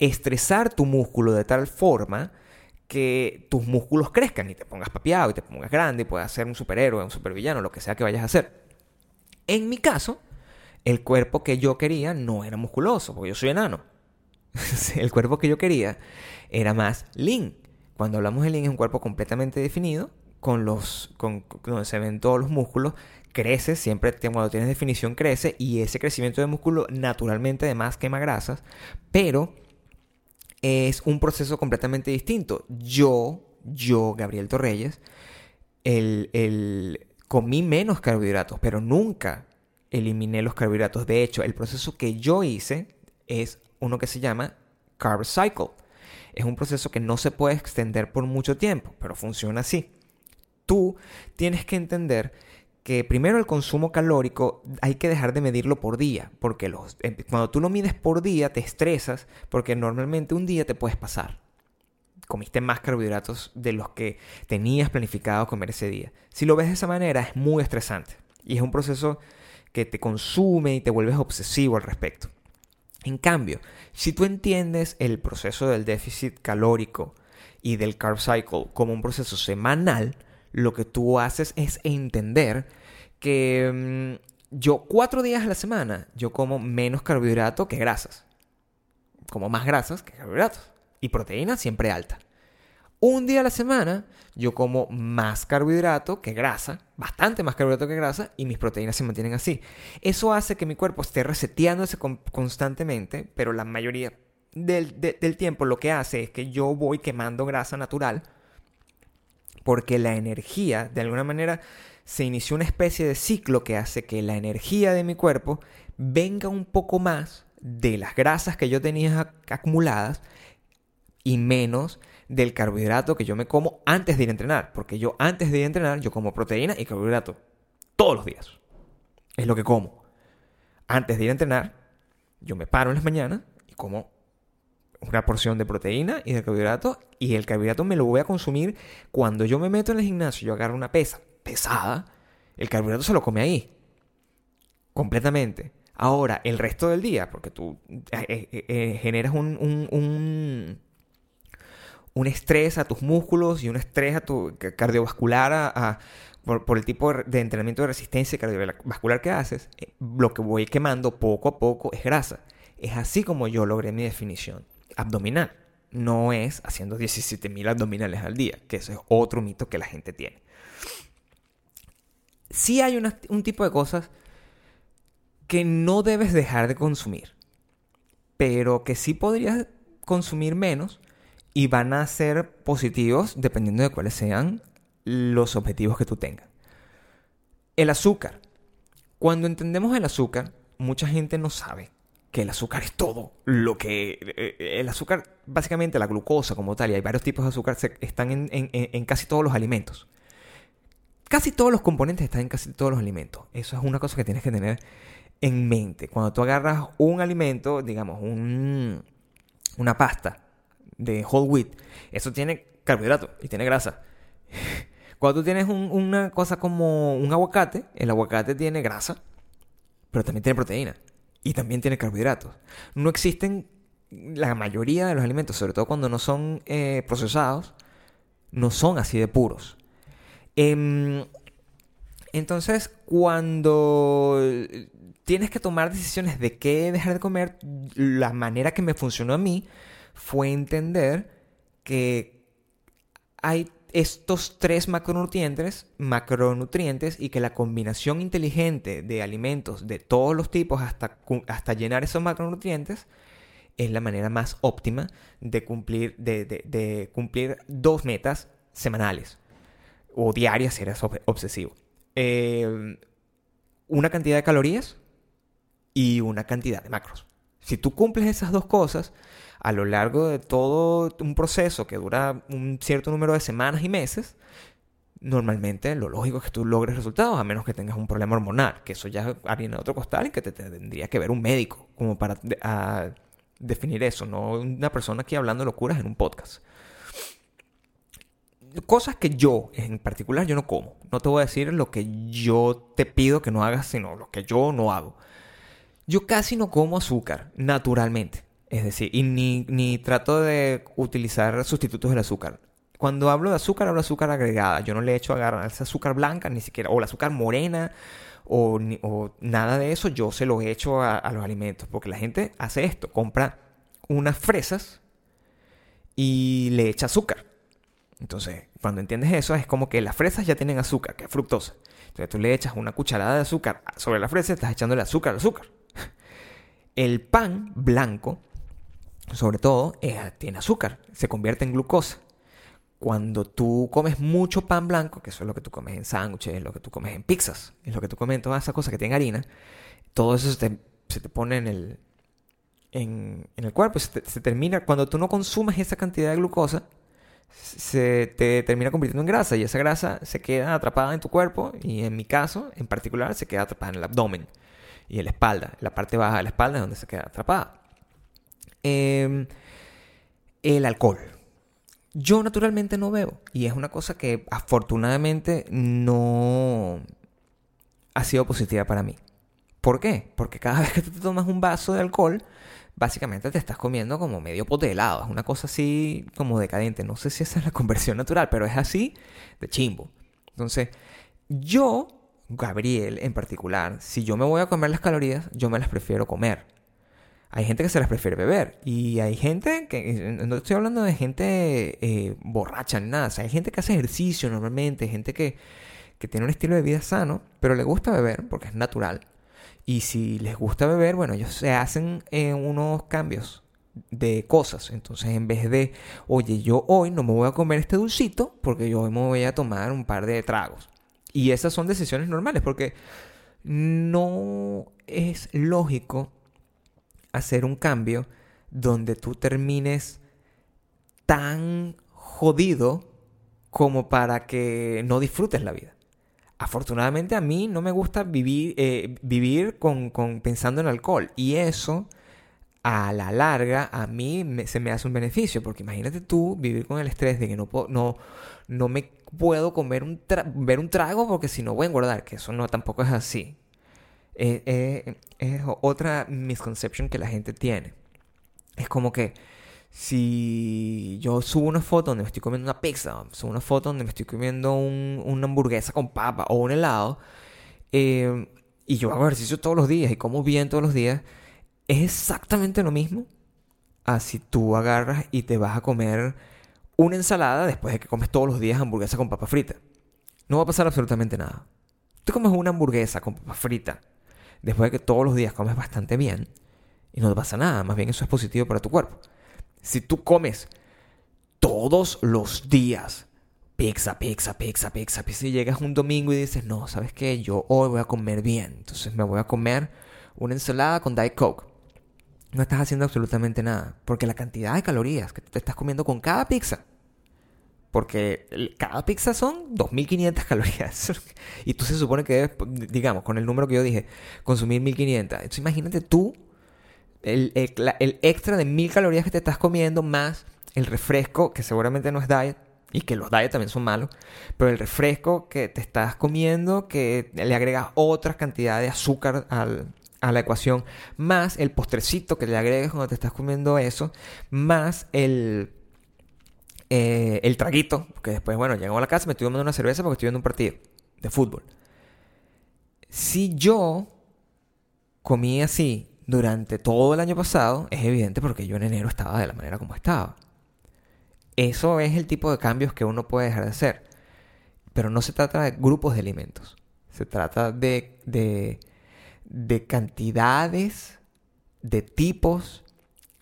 estresar tu músculo de tal forma que tus músculos crezcan y te pongas papiado y te pongas grande y puedas ser un superhéroe, un supervillano, lo que sea que vayas a hacer. En mi caso, el cuerpo que yo quería no era musculoso, porque yo soy enano. el cuerpo que yo quería era más lean cuando hablamos de lean es un cuerpo completamente definido, con los, con, donde se ven todos los músculos, crece, siempre cuando tienes definición crece, y ese crecimiento de músculo naturalmente además quema grasas, pero es un proceso completamente distinto. Yo, yo, Gabriel Torreyes, el, el, comí menos carbohidratos, pero nunca eliminé los carbohidratos. De hecho, el proceso que yo hice es uno que se llama Carb Cycle es un proceso que no se puede extender por mucho tiempo, pero funciona así. Tú tienes que entender que primero el consumo calórico hay que dejar de medirlo por día, porque eh, cuando tú lo mides por día te estresas, porque normalmente un día te puedes pasar. Comiste más carbohidratos de los que tenías planificado comer ese día. Si lo ves de esa manera es muy estresante y es un proceso que te consume y te vuelves obsesivo al respecto. En cambio, si tú entiendes el proceso del déficit calórico y del carb cycle como un proceso semanal, lo que tú haces es entender que mm, yo cuatro días a la semana yo como menos carbohidrato que grasas. Como más grasas que carbohidratos. Y proteína siempre alta. Un día a la semana yo como más carbohidrato que grasa, bastante más carbohidrato que grasa, y mis proteínas se mantienen así. Eso hace que mi cuerpo esté reseteándose constantemente, pero la mayoría del, del tiempo lo que hace es que yo voy quemando grasa natural, porque la energía, de alguna manera, se inició una especie de ciclo que hace que la energía de mi cuerpo venga un poco más de las grasas que yo tenía acumuladas y menos del carbohidrato que yo me como antes de ir a entrenar. Porque yo antes de ir a entrenar, yo como proteína y carbohidrato. Todos los días. Es lo que como. Antes de ir a entrenar, yo me paro en las mañanas y como una porción de proteína y de carbohidrato. Y el carbohidrato me lo voy a consumir cuando yo me meto en el gimnasio. Yo agarro una pesa pesada. El carbohidrato se lo come ahí. Completamente. Ahora, el resto del día, porque tú eh, eh, eh, generas un, estrés a tus músculos y un estrés a tu cardiovascular por, el tipo de entrenamiento de resistencia cardiovascular que haces, eh, lo que voy quemando poco a poco es grasa. Es así como yo logré mi definición abdominal. No es haciendo 17.000 abdominales al día, que eso es otro mito que la gente tiene. Sí hay un tipo de cosas que no debes dejar de consumir, pero que sí podrías consumir menos y van a ser positivos dependiendo de cuáles sean los objetivos que tú tengas. El azúcar. Cuando entendemos el azúcar, mucha gente no sabe que el azúcar es todo lo que... Eh, el azúcar, básicamente la glucosa como tal, y hay varios tipos de azúcar, están en, en, casi todos los alimentos. Casi todos los componentes están en casi todos los alimentos. Eso es una cosa que tienes que tener en mente. Cuando tú agarras un alimento, digamos, un, una pasta de whole wheat, eso tiene carbohidratos y tiene grasa. Cuando tú tienes una cosa como un aguacate, el aguacate tiene grasa, pero también tiene proteína y también tiene carbohidratos. No existen la mayoría de los alimentos, sobre todo cuando no son eh, procesados, no son así de puros. Em, entonces, cuando tienes que tomar decisiones de qué dejar de comer, la manera que me funcionó a mí fue entender que hay estos tres macronutrientes, macronutrientes y que la combinación inteligente de alimentos de todos los tipos hasta, hasta llenar esos macronutrientes es la manera más óptima de cumplir, de, cumplir dos metas semanales o diarias si eres obsesivo. Eh, una cantidad de calorías y una cantidad de macros. Si tú cumples esas dos cosas, a lo largo de todo un proceso que dura un cierto número de semanas y meses, normalmente lo lógico es que tú logres resultados, a menos que tengas un problema hormonal, que eso ya viene a otro costal y que te, tendría que ver un médico como para definir eso, no una persona aquí hablando locuras en un podcast. Cosas que yo, en particular, yo no como. No te voy a decir lo que yo te pido que no hagas, sino lo que yo no hago. Yo casi no como azúcar, naturalmente. Es decir, y ni, ni trato de utilizar sustitutos del azúcar. Cuando hablo de azúcar, hablo de azúcar agregada. Yo no le echo a esa azúcar blanca, ni siquiera, o la azúcar morena, o, o nada de eso. Yo se lo echo a, a los alimentos. Porque la gente hace esto: compra unas fresas y le echa azúcar. Entonces, cuando entiendes eso, es como que las fresas ya tienen azúcar, que es fructosa. Entonces tú le echas una cucharada de azúcar sobre la fresa, estás echándole azúcar al azúcar. El pan blanco sobre todo, eh, tiene azúcar, se convierte en glucosa. Cuando tú comes mucho pan blanco, que eso es lo que tú comes en sándwiches, es lo que tú comes en pizzas, es lo que tú comes en todas esas cosas que tienen harina, todo eso se te, pone en el, en, el cuerpo, se, termina, cuando tú no consumes esa cantidad de glucosa, se te termina convirtiendo en grasa y esa grasa se queda atrapada en tu cuerpo y en mi caso, en particular, se queda atrapada en el abdomen y en la espalda, la parte baja de la espalda es donde se queda atrapada. Em, el alcohol. Yo naturalmente no bebo y es una cosa que afortunadamente no ha sido positiva para mí. ¿Por qué? Porque cada vez que tú te tomas un vaso de alcohol, básicamente te estás comiendo como medio pote helado. Es una cosa así como decadente. No sé si esa es la conversión natural, pero es así de chimbo. Entonces, yo, Gabriel en particular, si yo me voy a comer las calorías, yo me las prefiero comer. Hay gente que se las prefiere beber. Y hay gente que. No estoy hablando de gente eh, borracha ni nada. Hay gente que hace ejercicio normalmente. Gente que, que tiene un estilo de vida sano. Pero le gusta beber porque es natural. Y si les gusta beber, bueno, ellos se hacen eh, unos cambios de cosas. Entonces, en vez de, oye, yo hoy no me voy a comer este dulcito porque yo hoy me voy a tomar un par de tragos. Y esas son decisiones normales porque no es lógico hacer un cambio donde tú termines tan jodido como para que no disfrutes la vida. Afortunadamente a mí no me gusta vivir, eh, vivir con, pensando en alcohol y eso a la larga a mí se me hace un beneficio porque imagínate tú vivir con el estrés de que no, no, no me puedo comer un ver un trago porque si no voy a engordar, que eso no tampoco es así. Eh, eh, es otra misconception que la gente tiene. Es como que si yo subo una foto donde me estoy comiendo una pizza, subo una foto donde me estoy comiendo una hamburguesa con papa o un helado, eh, y yo hago ejercicio todos los días y como bien todos los días, es exactamente lo mismo a si tú agarras y te vas a comer una ensalada después de que comes todos los días hamburguesa con papa frita. No va a pasar absolutamente nada. Tú comes una hamburguesa con papa frita después de que todos los días comes bastante bien y no te pasa nada, más bien eso es positivo para tu cuerpo. Si tú comes todos los días pizza, pizza, pizza, pizza, pizza y llegas un domingo y dices, no, ¿sabes qué? Yo hoy voy a comer bien, entonces me voy a comer una ensalada con Diet Coke. no estás haciendo absolutamente nada. Porque la cantidad de calorías que te estás comiendo con cada pizza, porque cada pizza son 2.500 calorías. y tú se supone que debes, digamos, con el número que yo dije, consumir 1.500. Entonces imagínate tú el, el, extra de 1.000 calorías que te estás comiendo más el refresco, que seguramente no es diet, y que los diet también son malos, pero el refresco que te estás comiendo, que le agregas otra cantidad de azúcar al, a la ecuación, más el postrecito que le agregues cuando te estás comiendo eso, más el, eh, el traguito, que después, bueno, llego a la casa, me estoy tomando una cerveza porque estoy viendo un partido de fútbol. Si yo comí así durante todo el año pasado, es evidente porque yo en enero estaba de la manera como estaba. Eso es el tipo de cambios que uno puede dejar de hacer. Pero no se trata de grupos de alimentos. Se trata de, de de cantidades, de tipos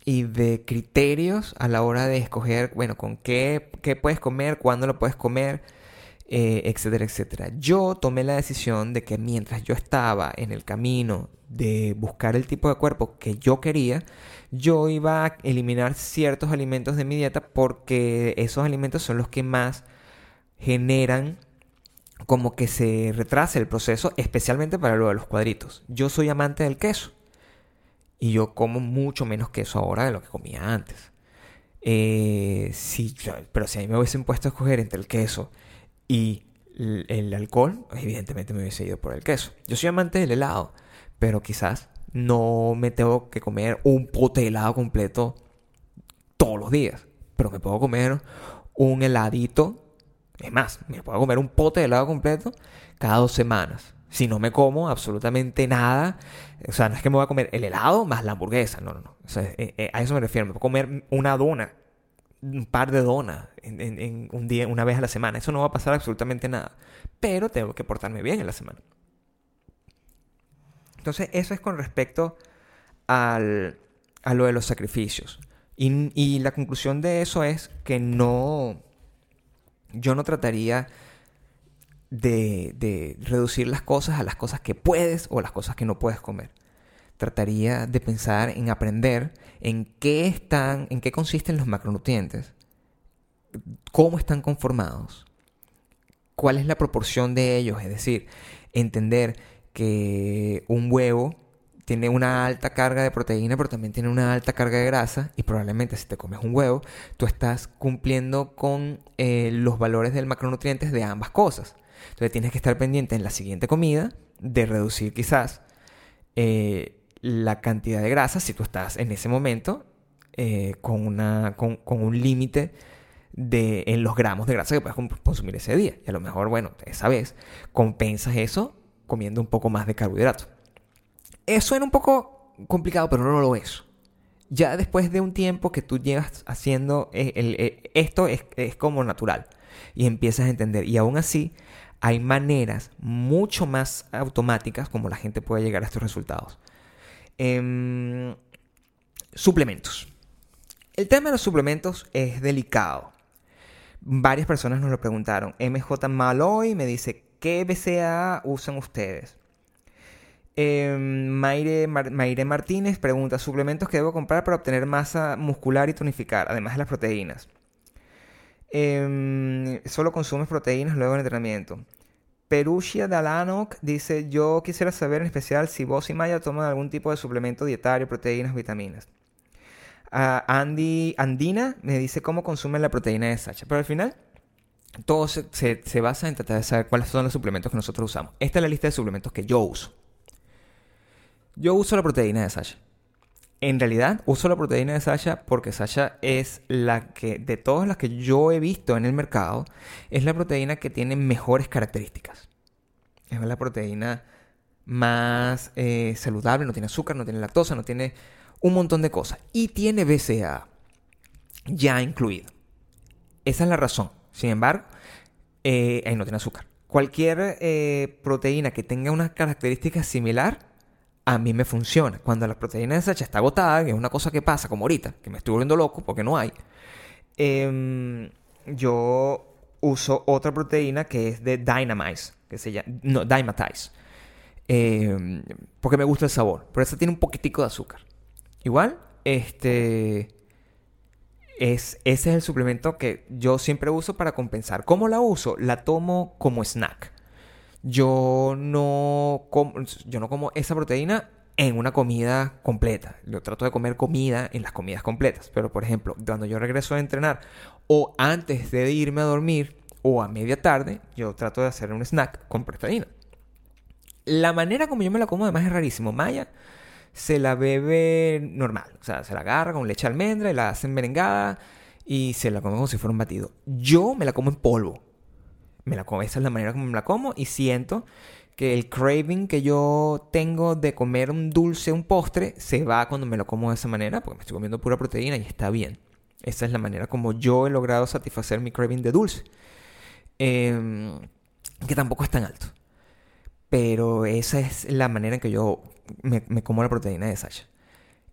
y de criterios a la hora de escoger, bueno, con qué, qué puedes comer, cuándo lo puedes comer, eh, etcétera, etcétera. Yo tomé la decisión de que mientras yo estaba en el camino de buscar el tipo de cuerpo que yo quería, yo iba a eliminar ciertos alimentos de mi dieta porque esos alimentos son los que más generan como que se retrase el proceso, especialmente para lo de los cuadritos. Yo soy amante del queso y yo como mucho menos queso ahora de lo que comía antes. Eh, sí, pero si a mí me hubiesen puesto a escoger entre el queso y el, alcohol, evidentemente me hubiese ido por el queso. Yo soy amante del helado, pero quizás no me tengo que comer un pote de helado completo todos los días, pero me puedo comer un heladito es más, me puedo comer un pote de helado completo cada dos semanas. Si no me como absolutamente nada, o sea, no es que me voy a comer el helado más la hamburguesa, no, no, no. Eh, eh, a eso me refiero. Me puedo comer una dona, un par de donas en, un día, una vez a la semana. Eso no va a pasar absolutamente nada. Pero tengo que portarme bien en la semana. Entonces, eso es con respecto al, a lo de los sacrificios. Y, y la conclusión de eso es que no yo no trataría de, reducir las cosas a las cosas que puedes o las cosas que no puedes comer. Trataría de pensar en aprender en qué están, en qué consisten los macronutrientes, cómo están conformados, cuál es la proporción de ellos, es decir, entender que un huevo tiene una alta carga de proteína, pero también tiene una alta carga de grasa. Y probablemente si te comes un huevo, tú estás cumpliendo con eh, los valores del macronutrientes de ambas cosas. Entonces tienes que estar pendiente en la siguiente comida de reducir quizás eh, la cantidad de grasa si tú estás en ese momento eh, con, una, con, con un límite en los gramos de grasa que puedes consumir ese día. Y a lo mejor, bueno, esa vez compensas eso comiendo un poco más de carbohidratos. Eso suena un poco complicado, pero no lo es. Ya después de un tiempo que tú llevas haciendo eh, esto es, como natural y empiezas a entender. Y aún así hay maneras mucho más automáticas como la gente puede llegar a estos resultados. Em, suplementos. El tema de los suplementos es delicado. Varias personas nos lo preguntaron. MJ Maloy me dice, ¿qué BCA usan ustedes? Eh, Maire, Martínez pregunta, suplementos que debo comprar para obtener masa muscular y tonificar, además de las proteínas. Em, solo consumes proteínas luego del entrenamiento. Perusia Dalanok dice, yo quisiera saber en especial si vos y Maya toman algún tipo de suplemento dietario, proteínas, vitaminas. Ah, Andy, Andina me dice cómo consumen la proteína de Sacha. Pero al final, todo se, se basa en tratar de saber cuáles son los suplementos que nosotros usamos. Esta es la lista de suplementos que yo uso. Yo uso la proteína de Sasha. En realidad, uso la proteína de Sasha porque Sasha es la que, de todas las que yo he visto en el mercado, es la proteína que tiene mejores características. Es la proteína más eh, saludable, no tiene azúcar, no tiene lactosa, no tiene un montón de cosas. Y tiene BCA ya incluido. Esa es la razón. Sin embargo, eh, ahí no tiene azúcar. Cualquier eh, proteína que tenga una característica similar a mí me funciona. Cuando la proteína de Sacha está agotada, que es una cosa que pasa como ahorita, que me estoy volviendo loco porque no hay, em, yo uso otra proteína que es de Dynamize, se llama, no, Dymatize, em, porque me gusta el sabor, pero esa tiene un poquitico de azúcar. igual, este... Es, ese es el suplemento que yo siempre uso para compensar. ¿Cómo la uso? La tomo como snack. Yo no como, yo no como esa proteína en una comida completa. Yo trato de comer comida en las comidas completas. Pero, por ejemplo, cuando yo regreso a entrenar o antes de irme a dormir o a media tarde, yo trato de hacer un snack con proteína. La manera como yo me la como además es rarísimo. Maya se la bebe normal. O sea, se la agarra con leche de almendra y la hace merengada y se la come como si fuera un batido. Yo me la como en polvo. Me la como, esa es la manera como me la como y siento que el craving que yo tengo de comer un dulce, un postre, se va cuando me lo como de esa manera, porque me estoy comiendo pura proteína y está bien. Esa es la manera como yo he logrado satisfacer mi craving de dulce. Em, que tampoco es tan alto. Pero esa es la manera en que yo me, como la proteína de Sasha.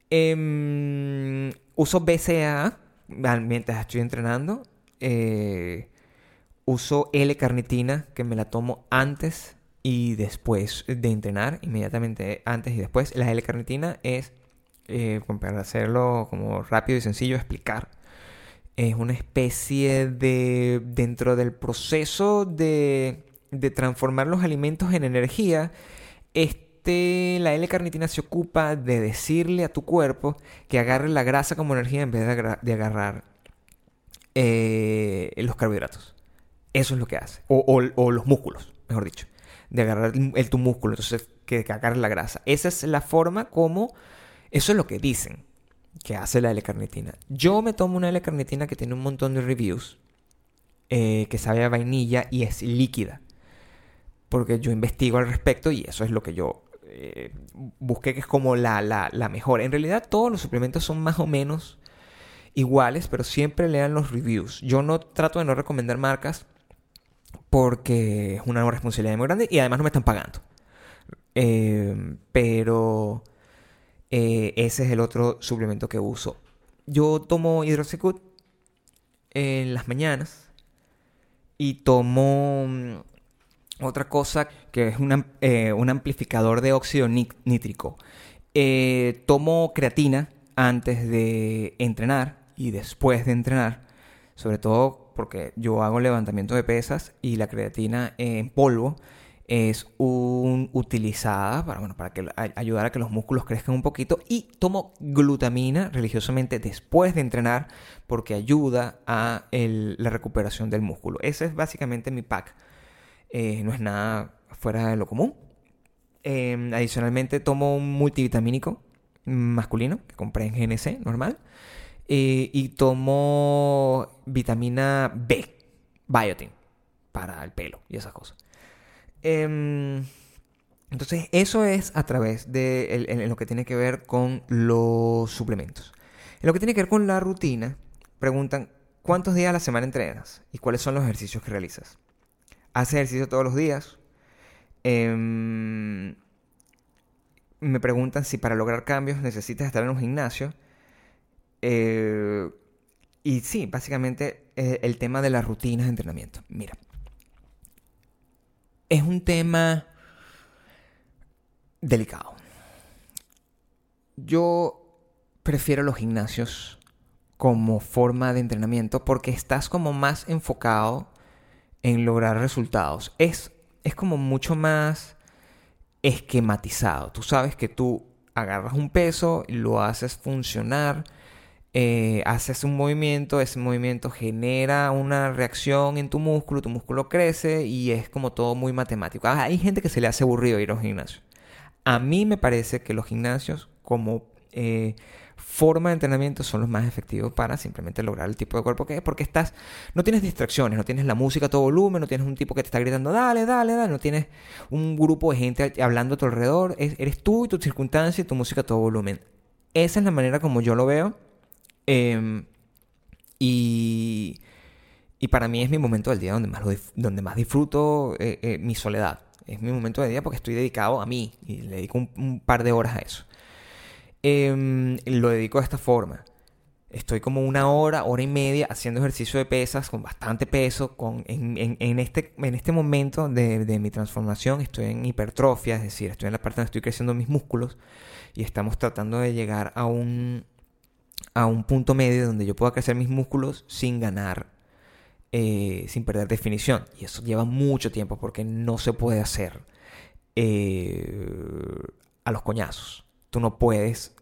Em, uso BCA mientras estoy entrenando. Eh, uso L-carnitina, que me la tomo antes y después de entrenar, inmediatamente antes y después. La L-carnitina es, eh, para hacerlo como rápido y sencillo, explicar. Es una especie de, dentro del proceso de, de transformar los alimentos en energía, este, la L-carnitina se ocupa de decirle a tu cuerpo que agarre la grasa como energía en vez de, agarrar eh, los carbohidratos. Eso es lo que hace. O, o los músculos, mejor dicho de agarrar el, tu músculo, entonces que, que agarre la grasa. Esa es la forma como, eso es lo que dicen que hace la L-carnitina. Yo me tomo una L-carnitina que tiene un montón de reviews, eh, que sabe a vainilla y es líquida. Porque yo investigo al respecto y eso es lo que yo eh, busqué que es como la, la, la, mejor. En realidad todos los suplementos son más o menos iguales, pero siempre lean los reviews. Yo no trato de no recomendar marcas porque es una responsabilidad muy grande y además no me están pagando. Eh, pero eh, ese es el otro suplemento que uso. Yo tomo hidroxicut en las mañanas y tomo mm, otra cosa que es eh, un amplificador de óxido nítrico. tomo creatina antes de entrenar y después de entrenar, sobre todo porque yo hago levantamiento de pesas y la creatina en polvo es un, utilizada para, bueno, para que, ayudar a que los músculos crezcan un poquito y tomo glutamina religiosamente después de entrenar porque ayuda a la recuperación del músculo. Ese es básicamente mi pack. Eh, no es nada fuera de lo común. Em, adicionalmente tomo un multivitamínico masculino que compré en GNC normal. Eh, y tomo vitamina B, biotin, para el pelo y esas cosas. Em, entonces, eso es a través de lo que tiene que ver con los suplementos. En lo que tiene que ver con la rutina, preguntan cuántos días a la semana entrenas y cuáles son los ejercicios que realizas. ¿Haces ejercicio todos los días? Em, me preguntan si para lograr cambios necesitas estar en un gimnasio. Eh, y sí, básicamente eh, el tema de las rutinas de entrenamiento. Mira, es un tema delicado. Yo prefiero los gimnasios como forma de entrenamiento porque estás como más enfocado en lograr resultados. Es, es como mucho más esquematizado. Tú sabes que tú agarras un peso, lo haces funcionar, eh, haces un movimiento, ese movimiento genera una reacción en tu músculo, tu músculo crece y es como todo muy matemático. Ah, hay gente que se le hace aburrido ir a un gimnasio. A mí me parece que los gimnasios como eh, forma de entrenamiento son los más efectivos para simplemente lograr el tipo de cuerpo que es, porque estás, no tienes distracciones, no tienes la música a todo volumen, no tienes un tipo que te está gritando, dale, dale, dale, no tienes un grupo de gente hablando a tu alrededor, eres tú y tu circunstancia y tu música a todo volumen. Esa es la manera como yo lo veo Em, y, y para mí es mi momento del día donde más, donde más disfruto eh, eh, mi soledad. Es mi momento del día porque estoy dedicado a mí y le dedico un, par de horas a eso. Em, lo dedico de esta forma. Estoy como una hora, hora y media haciendo ejercicio de pesas con bastante peso. Con, en, este, en este momento de, de, mi transformación estoy en hipertrofia, es decir, estoy en la parte donde estoy creciendo mis músculos y estamos tratando de llegar a un, a un punto medio donde yo pueda crecer mis músculos sin ganar, eh, sin perder definición. Y eso lleva mucho tiempo porque no se puede hacer eh, a los coñazos. Tú no puedes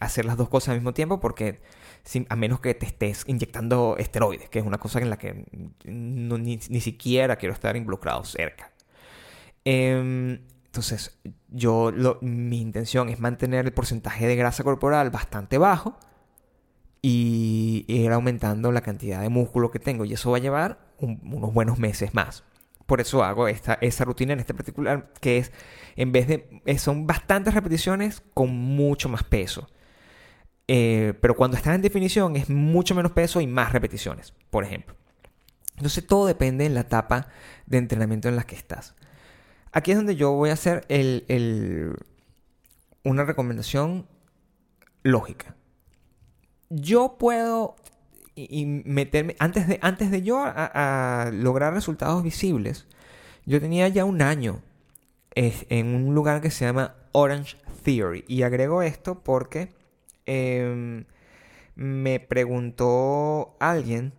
hacer las dos cosas al mismo tiempo porque a menos que te estés inyectando esteroides, que es una cosa en la que ni, siquiera quiero estar involucrado cerca. Em, entonces, yo mi intención es mantener el porcentaje de grasa corporal bastante bajo y ir aumentando la cantidad de músculo que tengo y eso va a llevar unos buenos meses más. Por eso hago esta, esa rutina en este particular que es, en vez de, son bastantes repeticiones con mucho más peso. Eh, pero cuando estás en definición es mucho menos peso y más repeticiones, por ejemplo. Entonces todo depende en la etapa de entrenamiento en la que estás. Aquí es donde yo voy a hacer el, una recomendación lógica. Yo puedo meterme, antes de, antes de yo a, lograr resultados visibles, yo tenía ya un año en un lugar que se llama Orange Theory. Y agrego esto porque Em, me preguntó alguien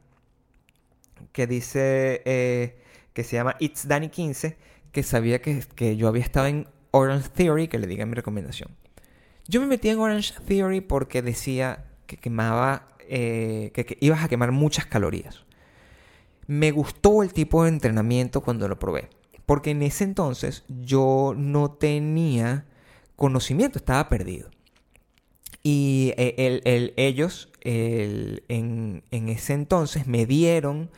que dice eh, que se llama It's Danny 15 que sabía que, que, yo había estado en Orange Theory, que le diga mi recomendación. Yo me metí en Orange Theory porque decía que quemaba, eh, que, que ibas a quemar muchas calorías. Me gustó el tipo de entrenamiento cuando lo probé, porque en ese entonces yo no tenía conocimiento, estaba perdido. Y eh, ellos en, ese entonces me dieron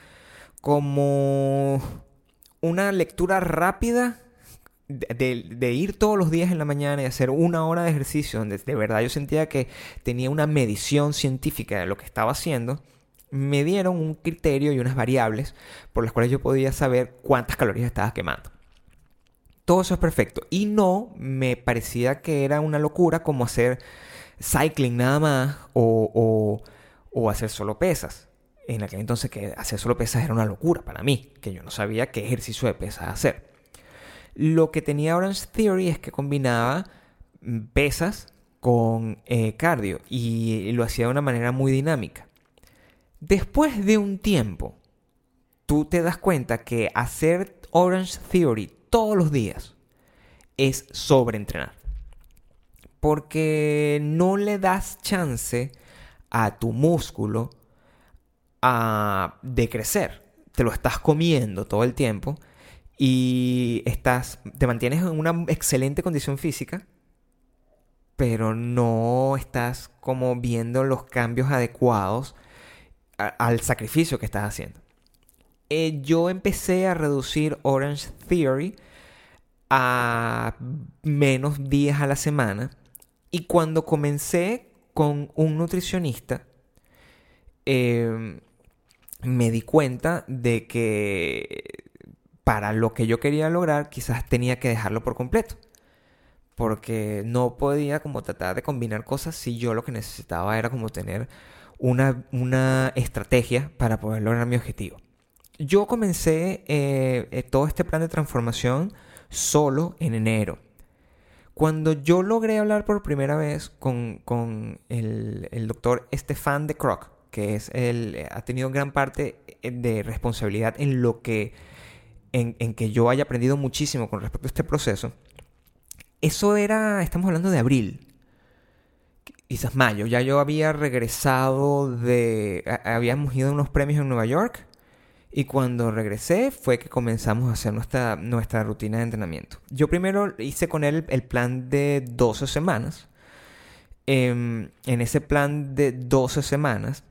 como una lectura rápida de, ir todos los días en la mañana y hacer una hora de ejercicio, donde de verdad yo sentía que tenía una medición científica de lo que estaba haciendo, me dieron un criterio y unas variables por las cuales yo podía saber cuántas calorías estaba quemando. Todo eso es perfecto. Y no me parecía que era una locura como hacer cycling nada más o, hacer solo pesas. En aquel entonces que hacer solo pesas era una locura para mí, que yo no sabía qué ejercicio de pesas hacer. Lo que tenía Orange Theory es que combinaba pesas con eh, cardio y lo hacía de una manera muy dinámica. Después de un tiempo, tú te das cuenta que hacer Orange Theory todos los días es sobreentrenar porque no le das chance a tu músculo a, de crecer. Te lo estás comiendo todo el tiempo y estás, te mantienes en una excelente condición física, pero no estás como viendo los cambios adecuados al sacrificio que estás haciendo. Eh, yo empecé a reducir Orange Theory a menos días a la semana y cuando comencé con un nutricionista, em, me di cuenta de que para lo que yo quería lograr quizás tenía que dejarlo por completo. Porque no podía como tratar de combinar cosas si yo lo que necesitaba era como tener una, una estrategia para poder lograr mi objetivo. Yo comencé eh, eh, todo este plan de transformación solo en enero. Cuando yo logré hablar por primera vez con, el, doctor Stefan de Croc, que es el, ha tenido gran parte eh, de responsabilidad en lo que, en, que yo haya aprendido muchísimo con respecto a este proceso, eso era, estamos hablando de abril, quizás mayo, ya yo había regresado de, habíamos ido a unos premios en Nueva York y cuando regresé fue que comenzamos a hacer nuestra, nuestra rutina de entrenamiento. Yo primero hice con él el plan de 12 semanas. Em, en ese plan de 12 semanas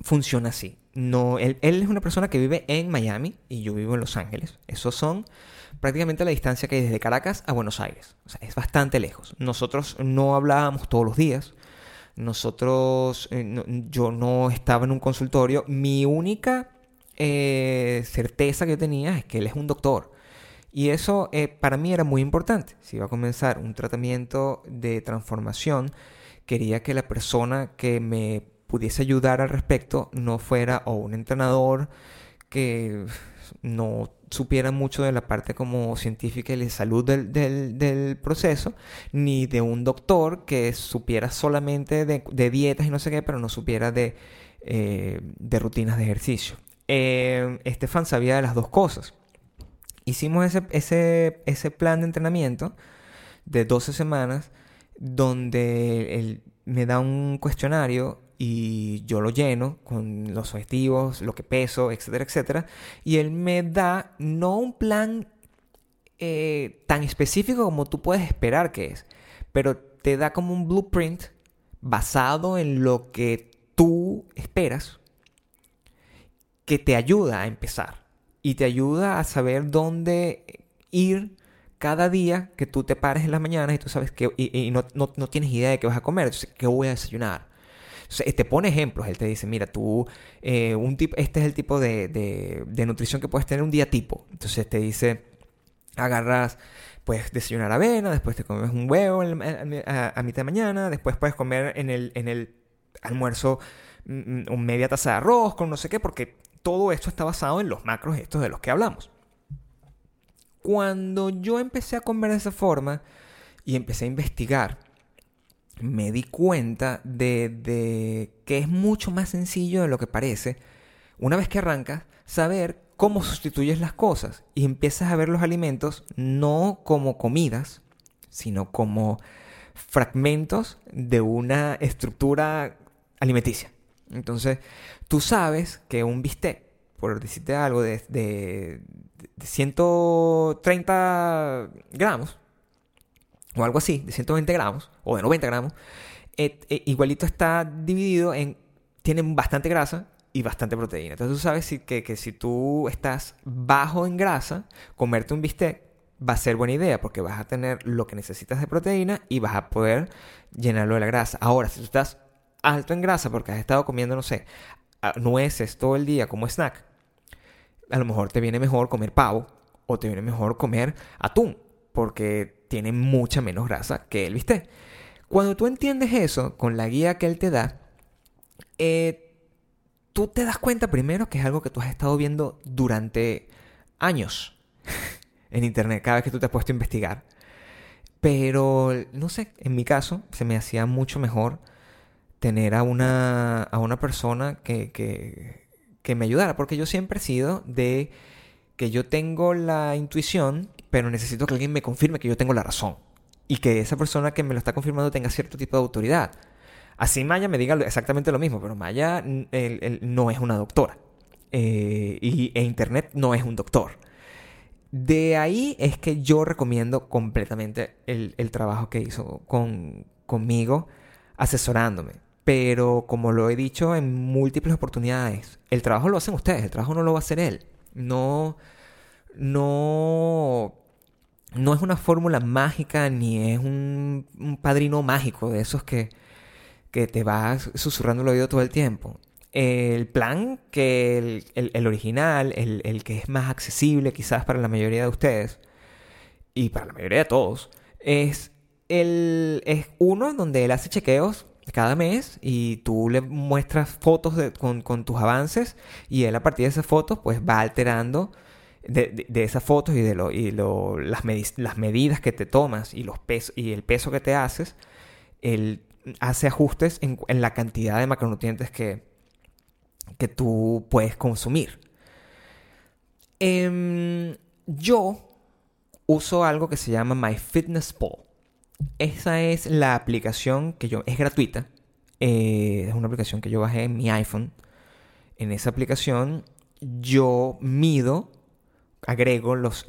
funciona así. No, él, es una persona que vive en Miami y yo vivo en Los Ángeles. Esos son prácticamente la distancia que hay desde Caracas a Buenos Aires. O sea, es bastante lejos. Nosotros no hablábamos todos los días. Nosotros, eh, yo no estaba en un consultorio. Mi única eh, certeza que yo tenía es que él es un doctor. Y eso eh, para mí era muy importante. Si iba a comenzar un tratamiento de transformación, quería que la persona que me pudiese ayudar al respecto no fuera o un entrenador que no supiera mucho de la parte como científica y de salud del, proceso, ni de un doctor que supiera solamente de, dietas y no sé qué, pero no supiera de, eh, rutinas de ejercicio. Eh, Estefan sabía de las dos cosas. Hicimos ese, ese, ese plan de entrenamiento de 12 semanas donde él me da un cuestionario y yo lo lleno con los objetivos, lo que peso, etcétera, etcétera. Y él me da no un plan eh, tan específico como tú puedes esperar que es, pero te da como un blueprint basado en lo que tú esperas que te ayuda a empezar y te ayuda a saber dónde ir cada día que tú te pares en las mañanas y tú sabes que y, no, no, no, tienes idea de qué vas a comer, entonces, ¿qué voy a desayunar? Te pone ejemplos, él te dice, mira, tú, eh, un este es el tipo de, de, nutrición que puedes tener un día tipo. Entonces te dice, agarras, puedes desayunar avena, después te comes un huevo a, mitad de mañana, después puedes comer en el, en el almuerzo mm, mm, media taza de arroz con no sé qué, porque todo esto está basado en los macros estos de los que hablamos. Cuando yo empecé a comer de esa forma y empecé a investigar, me di cuenta de, que es mucho más sencillo de lo que parece, una vez que arrancas, saber cómo sustituyes las cosas y empiezas a ver los alimentos no como comidas, sino como fragmentos de una estructura alimenticia. Entonces, tú sabes que un bistec, por decirte algo, de, de 130 gramos, o algo así, de 120 gramos, o de 90 gramos, eh, igualito está dividido en, tiene bastante grasa y bastante proteína. Entonces tú sabes que, que si tú estás bajo en grasa, comerte un bistec va a ser buena idea porque vas a tener lo que necesitas de proteína y vas a poder llenarlo de la grasa. Ahora, si tú estás alto en grasa porque has estado comiendo, no sé, nueces todo el día como snack, a lo mejor te viene mejor comer pavo o te viene mejor comer atún porque tiene mucha menos grasa que el bistec. Cuando tú entiendes eso con la guía que él te da, eh, tú te das cuenta primero que es algo que tú has estado viendo durante años en internet, cada vez que tú te has puesto a investigar. Pero, no sé, en mi caso se me hacía mucho mejor tener a una, a una persona que, que, que me ayudara, porque yo siempre he sido de que yo tengo la intuición pero necesito que alguien me confirme que yo tengo la razón y que esa persona que me lo está confirmando tenga cierto tipo de autoridad. Así Maya me diga exactamente lo mismo, pero Maya no es una doctora eh, y, e Internet no es un doctor. De ahí es que yo recomiendo completamente el, trabajo que hizo con, conmigo asesorándome. Pero como lo he dicho en múltiples oportunidades, el trabajo lo hacen ustedes, el trabajo no lo va a hacer él. No, no no es una fórmula mágica ni es un, padrino mágico de esos que, que te vas susurrando el oído todo el tiempo. El plan que el, original, el, que es más accesible quizás para la mayoría de ustedes y para la mayoría de todos, es, el, es uno donde él hace chequeos cada mes y tú le muestras fotos con, con tus avances y él a partir de esas fotos pues va alterando de, esas fotos y de lo, y lo, las, las medidas que te tomas y, los y el peso que te haces, él hace ajustes en, la cantidad de macronutrientes que, que tú puedes consumir. Em, yo uso algo que se llama MyFitnessPal. Esa es la aplicación que yo... Es gratuita. Eh, es una aplicación que yo bajé en mi iPhone. En esa aplicación yo mido agrego los,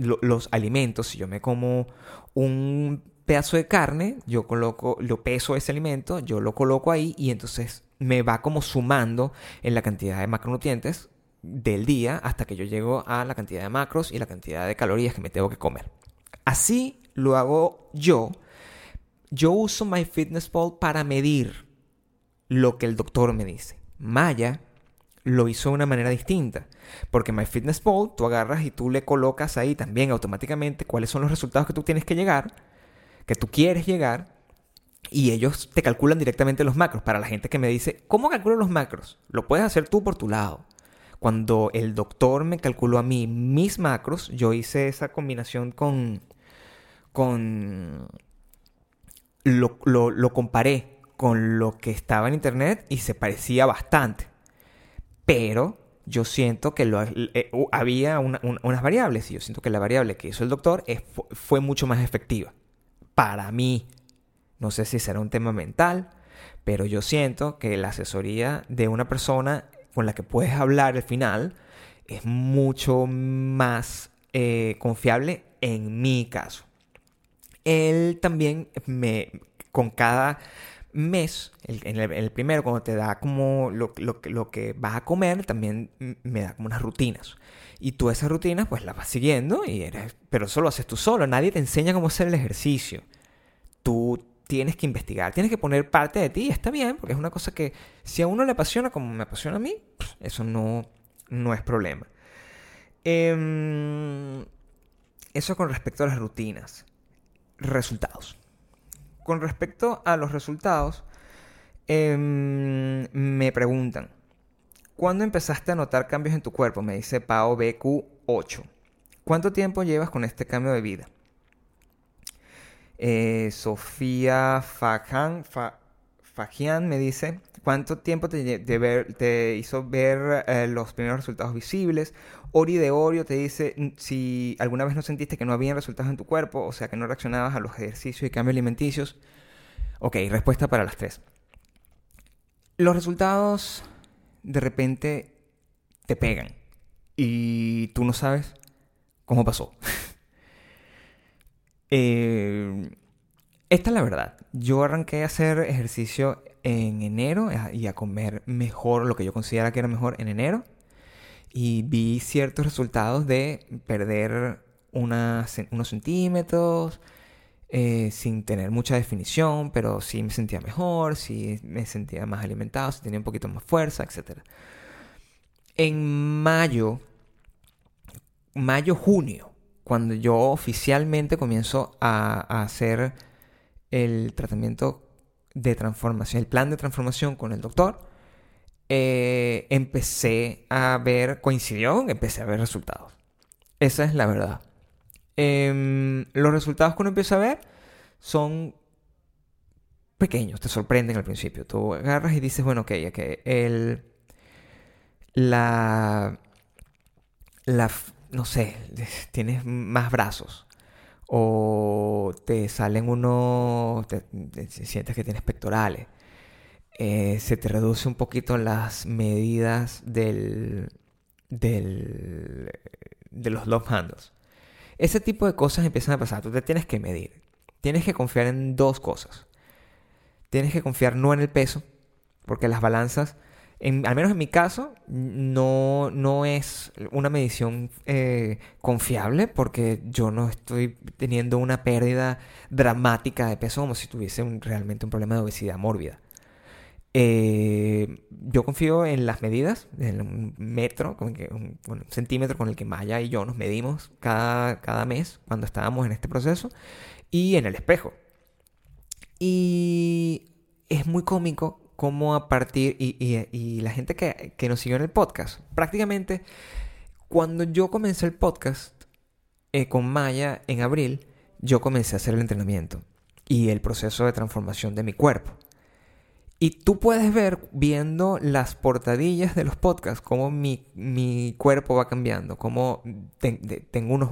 alimentos. Si yo me como un pedazo de carne, yo coloco, lo peso ese alimento, yo lo coloco ahí y entonces me va como sumando en la cantidad de macronutrientes del día hasta que yo llego a la cantidad de macros y la cantidad de calorías que me tengo que comer. Así lo hago yo. Yo uso MyFitnessPal para medir lo que el doctor me dice. Maya lo hizo de una manera distinta. Porque MyFitnessPal, tú agarras y tú le colocas ahí también automáticamente cuáles son los resultados que tú tienes que llegar, que tú quieres llegar, y ellos te calculan directamente los macros. Para la gente que me dice, ¿cómo calculo los macros? Lo puedes hacer tú por tu lado. Cuando el doctor me calculó a mí mis macros, yo hice esa combinación con... con lo, lo comparé con lo que estaba en internet y se parecía bastante. Pero yo siento que eh, había unas variables y yo siento que la variable que hizo el doctor fue mucho más efectiva. Para mí, no sé si será un tema mental, pero yo siento que la asesoría de una persona con la que puedes hablar al final es mucho más eh, confiable en mi caso. Él también me, con cada mes, el, en, el, primero, cuando te da como lo, lo, que vas a comer, también me da como unas rutinas. Y tú esas rutinas pues las vas siguiendo, y eres, pero eso lo haces tú solo. Nadie te enseña cómo hacer el ejercicio. Tú tienes que investigar, tienes que poner parte de ti está bien, porque es una cosa que si a uno le apasiona como me apasiona a mí, eso no, no es problema. Em, eso con respecto a las rutinas. Resultados. Con respecto a los resultados, em, me preguntan, ¿cuándo empezaste a notar cambios en tu cuerpo? Me dice Pao BQ8. ¿Cuánto tiempo llevas con este cambio de vida? Eh, Sofía Fajan, Fajian me dice, ¿cuánto tiempo te, hizo ver eh, los primeros resultados visibles? Ori de Orio te dice mm, si alguna vez no sentiste que no había resultados en tu cuerpo, o sea, que no reaccionabas a los ejercicios y cambios alimenticios. Ok, respuesta para las tres. Los resultados de repente te pegan y tú no sabes cómo pasó. eh, esta es la verdad. Yo arranqué a hacer ejercicio en enero y a comer mejor, lo que yo consideraba que era mejor en enero y vi ciertos resultados de perder unos centímetros eh, sin tener mucha definición, pero sí me sentía mejor, sí me sentía más alimentado, sí tenía un poquito más fuerza, etc. En mayo, mayo-junio, cuando yo oficialmente comienzo a hacer el tratamiento de transformación, el plan de transformación con el doctor, eh, empecé a ver, coincidió, empecé a ver resultados. Esa es la verdad. Em, los resultados que uno empieza a ver son pequeños, te sorprenden al principio. Tú agarras y dices, bueno, ok, ok, el, la, la, no sé, tienes más brazos. O te salen unos, sientes que tienes pectorales eh, se te reduce un poquito las medidas del, del, de los love handles. Ese tipo de cosas empiezan a pasar. Tú te tienes que medir. Tienes que confiar en dos cosas. Tienes que confiar no en el peso, porque las balanzas, al menos en mi caso, no, no es una medición eh, confiable, porque yo no estoy teniendo una pérdida dramática de peso como si tuviese realmente un problema de obesidad mórbida. Eh, yo confío en las medidas, en un metro, con un, centímetro con el que Maya y yo nos medimos cada, cada mes cuando estábamos en este proceso, y en el espejo. Y es muy cómico cómo a partir, y, la gente que, que, nos siguió en el podcast, prácticamente cuando yo comencé el podcast eh, con Maya en abril, yo comencé a hacer el entrenamiento y el proceso de transformación de mi cuerpo. Y tú puedes ver, viendo las portadillas de los podcasts, cómo mi, cuerpo va cambiando, cómo tengo unos,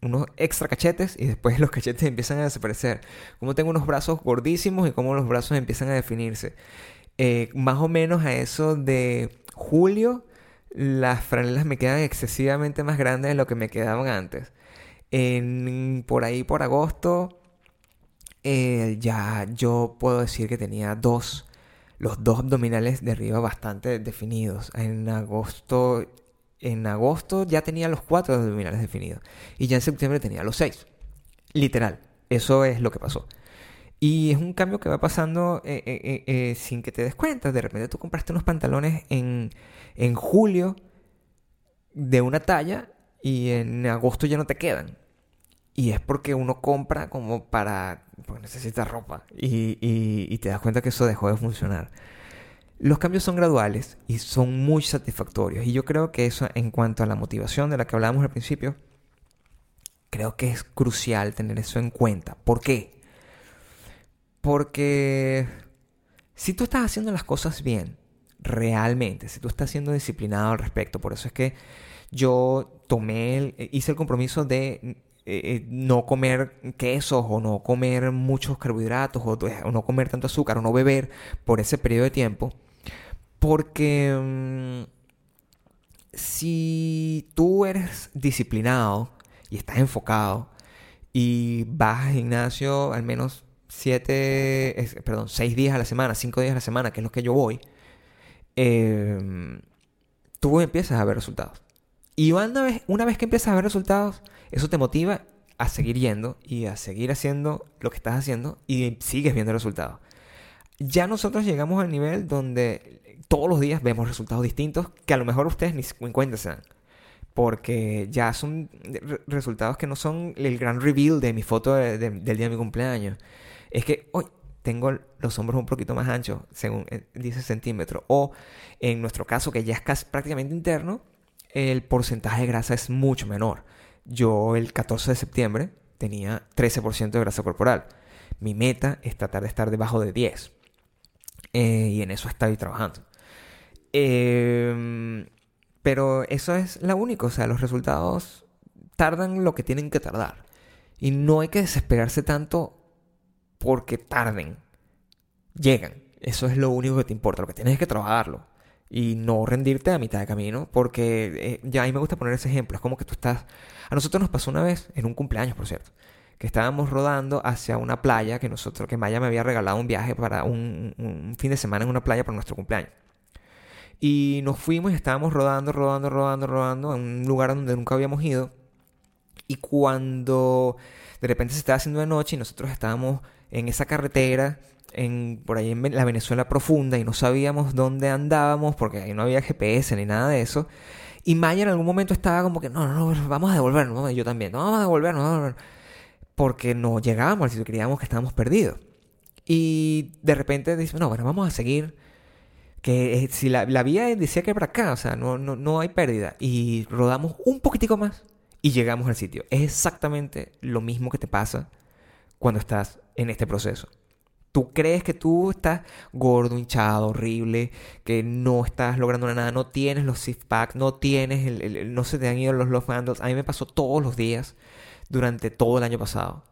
unos extra cachetes y después los cachetes empiezan a desaparecer, cómo tengo unos brazos gordísimos y cómo los brazos empiezan a definirse. Eh, más o menos a eso de julio, las franelas me quedan excesivamente más grandes de lo que me quedaban antes. En, por ahí, por agosto, eh, ya yo puedo decir que tenía dos los dos abdominales de arriba bastante definidos. En agosto, en agosto ya tenía los cuatro abdominales definidos. Y ya en septiembre tenía los seis. Literal. Eso es lo que pasó. Y es un cambio que va pasando eh, eh, eh, sin que te des cuenta. De repente tú compraste unos pantalones en, en julio de una talla y en agosto ya no te quedan. Y es porque uno compra como para... porque necesita ropa. Y, y te das cuenta que eso dejó de funcionar. Los cambios son graduales y son muy satisfactorios. Y yo creo que eso en cuanto a la motivación de la que hablábamos al principio, creo que es crucial tener eso en cuenta. ¿Por qué? Porque si tú estás haciendo las cosas bien, realmente, si tú estás siendo disciplinado al respecto, por eso es que yo tomé, hice el compromiso de eh, eh, no comer quesos o no comer muchos carbohidratos o, o, no comer tanto azúcar o no beber por ese periodo de tiempo porque mm, si tú eres disciplinado y estás enfocado y vas al gimnasio al menos siete, perdón, seis días a la semana, cinco días a la semana, que es lo que yo voy, em, tú empiezas a ver resultados. Y una vez, una vez que empiezas a ver resultados, eso te motiva a seguir yendo y a seguir haciendo lo que estás haciendo y sigues viendo resultados. Ya nosotros llegamos al nivel donde todos los días vemos resultados distintos que a lo mejor ustedes ni en cuenta se dan. Porque ya son resultados que no son el gran reveal de mi foto del día de mi cumpleaños. Es que hoy tengo los hombros un poquito más anchos, según eh, dice centímetro. O en nuestro caso, que ya es casi prácticamente interno, el porcentaje de grasa es mucho menor. Yo el 14 de septiembre tenía 13% de grasa corporal. Mi meta es tratar de estar debajo de 10. Eh, y en eso estoy trabajando. Em, pero eso es la única, o sea, los resultados tardan lo que tienen que tardar. Y no hay que desesperarse tanto porque tarden. Llegan. Eso es lo único que te importa. Lo que tienes es que trabajarlo. Y no rendirte a mitad de camino. Porque eh, ya a mí me gusta poner ese ejemplo. Es como que tú estás... A nosotros nos pasó una vez, en un cumpleaños, por cierto que estábamos rodando hacia una playa que nosotros, que Maya me había regalado un viaje para un, fin de semana en una playa para nuestro cumpleaños. Y nos fuimos y estábamos rodando, rodando, rodando, rodando en un lugar donde nunca habíamos ido. Y cuando de repente se estaba haciendo de noche y nosotros estábamos en esa carretera, en, por ahí en la Venezuela profunda, y no sabíamos dónde andábamos porque ahí no había GPS ni nada de eso. Y Maya en algún momento estaba como que, no, no, no, vamos a devolvernos, yo también, no, vamos a devolvernos, vamos a porque no llegábamos al sitio, creíamos que estábamos perdidos. Y de repente dice, no, bueno, vamos a seguir. Que eh, si la, vía decía que para acá, o sea, no, no, no hay pérdida. Y rodamos un poquitico más y llegamos al sitio. Es exactamente lo mismo que te pasa cuando estás en este proceso. Tú crees que tú estás gordo, hinchado, horrible, que no estás logrando nada, no tienes los six packs, no tienes, el, no se te han ido los love handles. A mí me pasó todos los días durante todo el año pasado.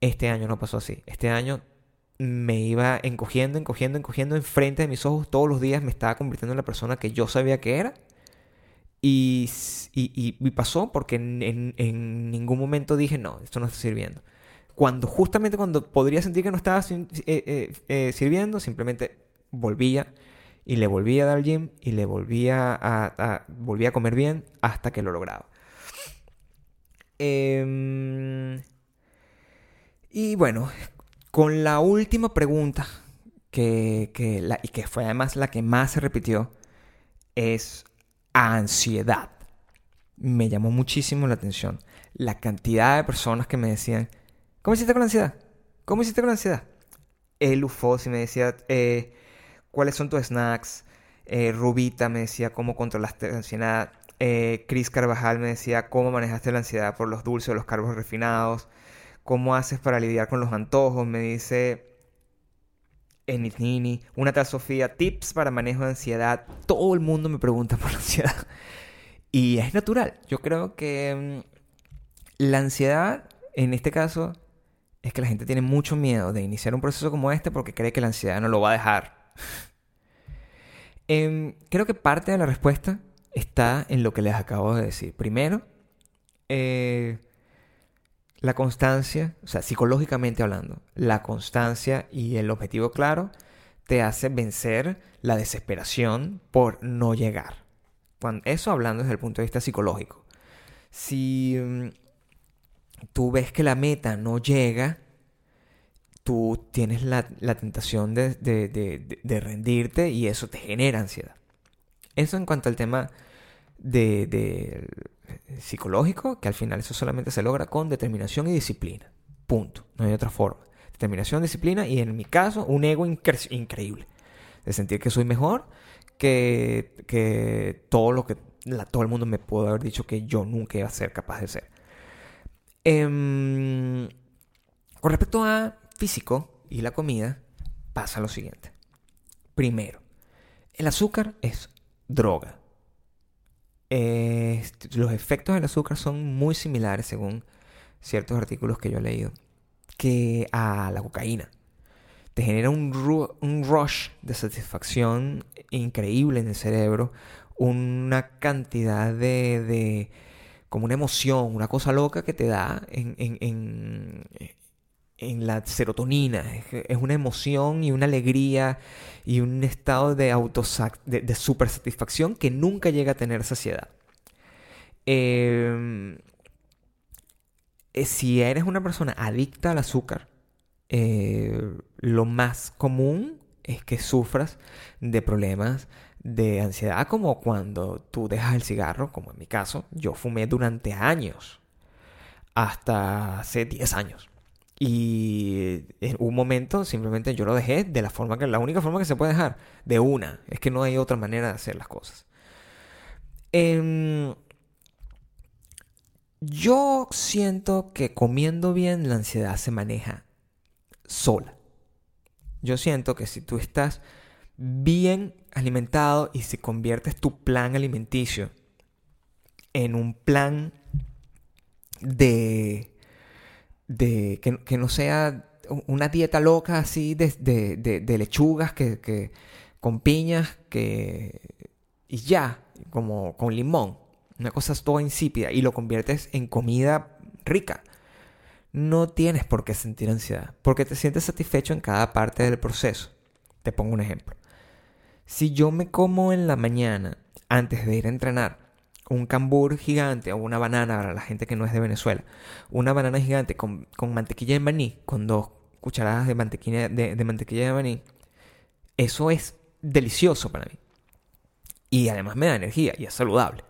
Este año no pasó así. Este año me iba encogiendo, encogiendo, encogiendo enfrente de mis ojos todos los días, me estaba convirtiendo en la persona que yo sabía que era. Y, y, pasó porque en, ningún momento dije, no, esto no está sirviendo. Cuando justamente cuando podría sentir que no estaba eh, eh, eh, sirviendo, simplemente volvía y le volvía a dar gym y le volvía a, a, volvía a comer bien hasta que lo lograba. Em, y bueno, con la última pregunta, que, la, y que fue además la que más se repitió, es ansiedad. Me llamó muchísimo la atención la cantidad de personas que me decían, ¿cómo hiciste con la ansiedad? ¿Cómo hiciste con la ansiedad? El si me decía, eh, ¿cuáles son tus snacks? Eh, Rubita me decía, ¿cómo controlaste la ansiedad? Eh, Chris Carvajal me decía cómo manejaste la ansiedad por los dulces los cargos refinados, cómo haces para lidiar con los antojos, me dice Enitnini, una tal Sofía, tips para manejo de ansiedad. Todo el mundo me pregunta por la ansiedad. Y es natural. Yo creo que mm, la ansiedad, en este caso, es que la gente tiene mucho miedo de iniciar un proceso como este porque cree que la ansiedad no lo va a dejar. Em, creo que parte de la respuesta está en lo que les acabo de decir. Primero, eh, la constancia, o sea, psicológicamente hablando, la constancia y el objetivo claro te hace vencer la desesperación por no llegar. eso hablando desde el punto de vista psicológico. Si mm, tú ves que la meta no llega, tú tienes la, tentación de, de rendirte y eso te genera ansiedad. Eso en cuanto al tema de, psicológico, que al final eso solamente se logra con determinación y disciplina. Punto. No hay otra forma. Determinación, disciplina y en mi caso un ego increíble. De sentir que soy mejor que, que todo lo que todo el mundo me pudo haber dicho que yo nunca iba a ser capaz de ser. Em, con respecto a físico y la comida, pasa lo siguiente. Primero, el azúcar es droga. los efectos del azúcar son muy similares, según ciertos artículos que yo he leído, que a la cocaína. Te genera un, rush de satisfacción increíble en el cerebro, una cantidad de, como una emoción, una cosa loca que te da en, en la serotonina. Es una emoción y una alegría y un estado de, de, de super satisfacción que nunca llega a tener saciedad. Em, eh, si eres una persona adicta al azúcar, eh, lo más común es que sufras de problemas de ansiedad como cuando tú dejas el cigarro, como en mi caso, yo fumé durante años, hasta hace 10 años. Y en un momento simplemente yo lo dejé de la forma que, la única forma que se puede dejar, de una. Es que no hay otra manera de hacer las cosas. Em, yo siento que comiendo bien la ansiedad se maneja sola. Yo siento que si tú estás bien alimentado y si conviertes tu plan alimenticio en un plan de de que, no sea una dieta loca así de, lechugas que, con piñas que y ya, como con limón, una cosa toda insípida y lo conviertes en comida rica. No tienes por qué sentir ansiedad, porque te sientes satisfecho en cada parte del proceso. Te pongo un ejemplo. Si yo me como en la mañana antes de ir a entrenar un cambur gigante o una banana para la gente que no es de Venezuela, una banana gigante con, mantequilla de maní, con dos cucharadas de mantequilla de, mantequilla de maní, eso es delicioso para mí. Y además me da energía y es saludable.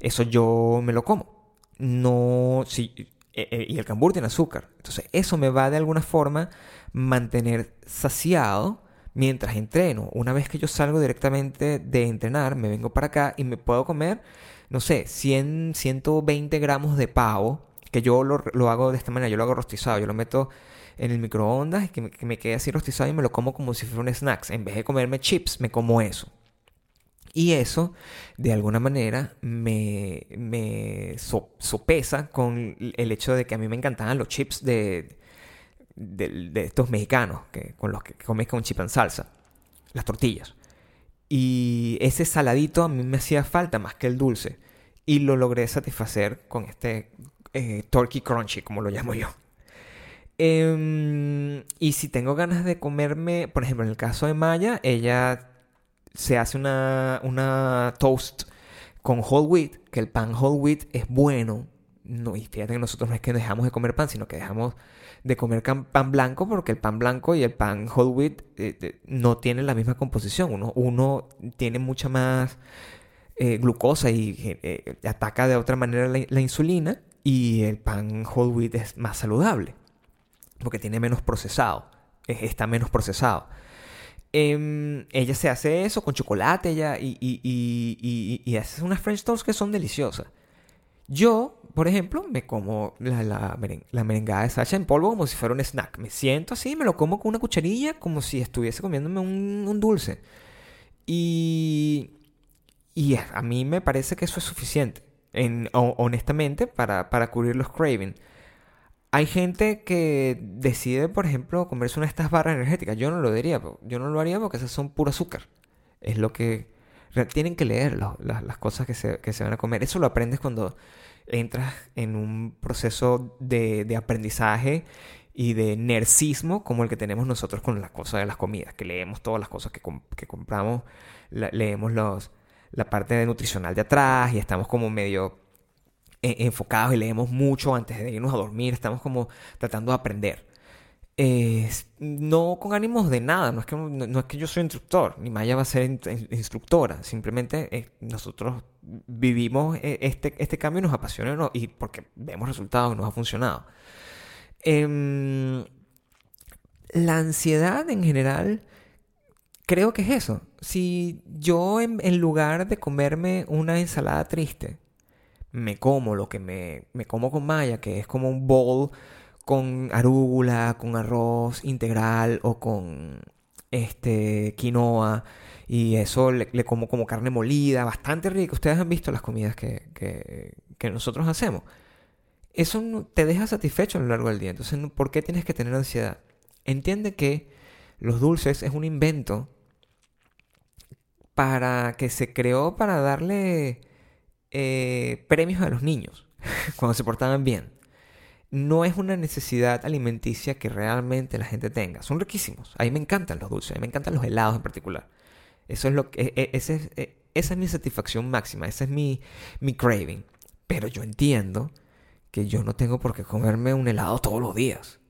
Eso yo me lo como. No, sí, e, e, y el cambur tiene azúcar. Entonces eso me va de alguna forma mantener saciado mientras entreno. Una vez que yo salgo directamente de entrenar, me vengo para acá y me puedo comer no sé, 100, 120 gramos de pavo, que yo lo, hago de esta manera, yo lo hago rostizado, yo lo meto en el microondas y que me, quede así rostizado y me lo como como si fuera un snacks. En vez de comerme chips, me como eso. Y eso, de alguna manera, me, me sopesa con el hecho de que a mí me encantaban los chips de, de, estos mexicanos, que, con los que comes con chip en salsa, las tortillas. Y ese saladito a mí me hacía falta más que el dulce. Y lo logré satisfacer con este eh, Turkey Crunchy, como lo llamo yo. Em, y si tengo ganas de comerme, por ejemplo, en el caso de Maya, ella se hace una, una toast con whole wheat, que el pan whole wheat es bueno. No, y fíjate que nosotros no es que dejamos de comer pan, sino que dejamos de comer pan blanco porque el pan blanco y el pan whole wheat eh, no tienen la misma composición. Uno, uno tiene mucha más eh, glucosa y eh, ataca de otra manera la, insulina y el pan whole wheat es más saludable porque tiene menos procesado, está menos procesado. Em, ella se hace eso con chocolate ella, y, y, y, y, hace unas French toast que son deliciosas. Yo, por ejemplo, me como la, la, merengada de Sacha en polvo como si fuera un snack. Me siento así, me lo como con una cucharilla como si estuviese comiéndome un, dulce. Y, y a mí me parece que eso es suficiente, en, honestamente, para, para cubrir los cravings. Hay gente que decide, por ejemplo, comerse una de estas barras energéticas. Yo no lo diría, yo no lo haría porque esas son puro azúcar. Es lo que tienen que leer las cosas que se, que se, van a comer. Eso lo aprendes cuando entras en un proceso de, de aprendizaje y de nercismo como el que tenemos nosotros con las cosas de las comidas, que leemos todas las cosas que, que compramos, leemos los, la parte nutricional de atrás y estamos como medio e, enfocados y leemos mucho antes de irnos a dormir, estamos como tratando de aprender. No con ánimos de nada, no es, que, no, es que yo soy instructor, ni Maya va a ser instructora, simplemente eh, nosotros vivimos eh, este, este cambio y nos apasiona y porque vemos resultados, nos ha funcionado. Em, la ansiedad en general, creo que es eso. Si yo en, lugar de comerme una ensalada triste, me como lo que me, me como con Maya, que es como un bowl con arúgula, con arroz integral o con este quinoa y eso le, como como carne molida, bastante rico. Ustedes han visto las comidas que, que, nosotros hacemos. Eso te deja satisfecho a lo largo del día. Entonces, ¿por qué tienes que tener ansiedad? Entiende que los dulces es un invento para que se creó para darle eh, premios a los niños cuando se portaban bien no es una necesidad alimenticia que realmente la gente tenga. Son riquísimos. A mí me encantan los dulces, a mí me encantan los helados en particular. Eso es lo que, e, e, e, esa es mi satisfacción máxima, ese es mi, mi craving. Pero yo entiendo que yo no tengo por qué comerme un helado todos los días.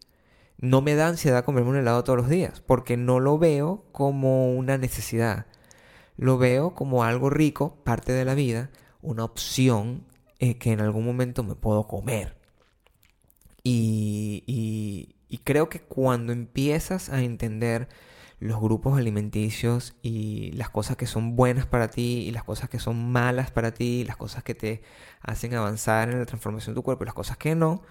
No me da ansiedad comerme un helado todos los días, porque no lo veo como una necesidad. Lo veo como algo rico, parte de la vida, una opción eh, que en algún momento me puedo comer. Y, creo que cuando empiezas a entender los grupos alimenticios y las cosas que son buenas para ti y las cosas que son malas para ti, las cosas que te hacen avanzar en la transformación de tu cuerpo y las cosas que no,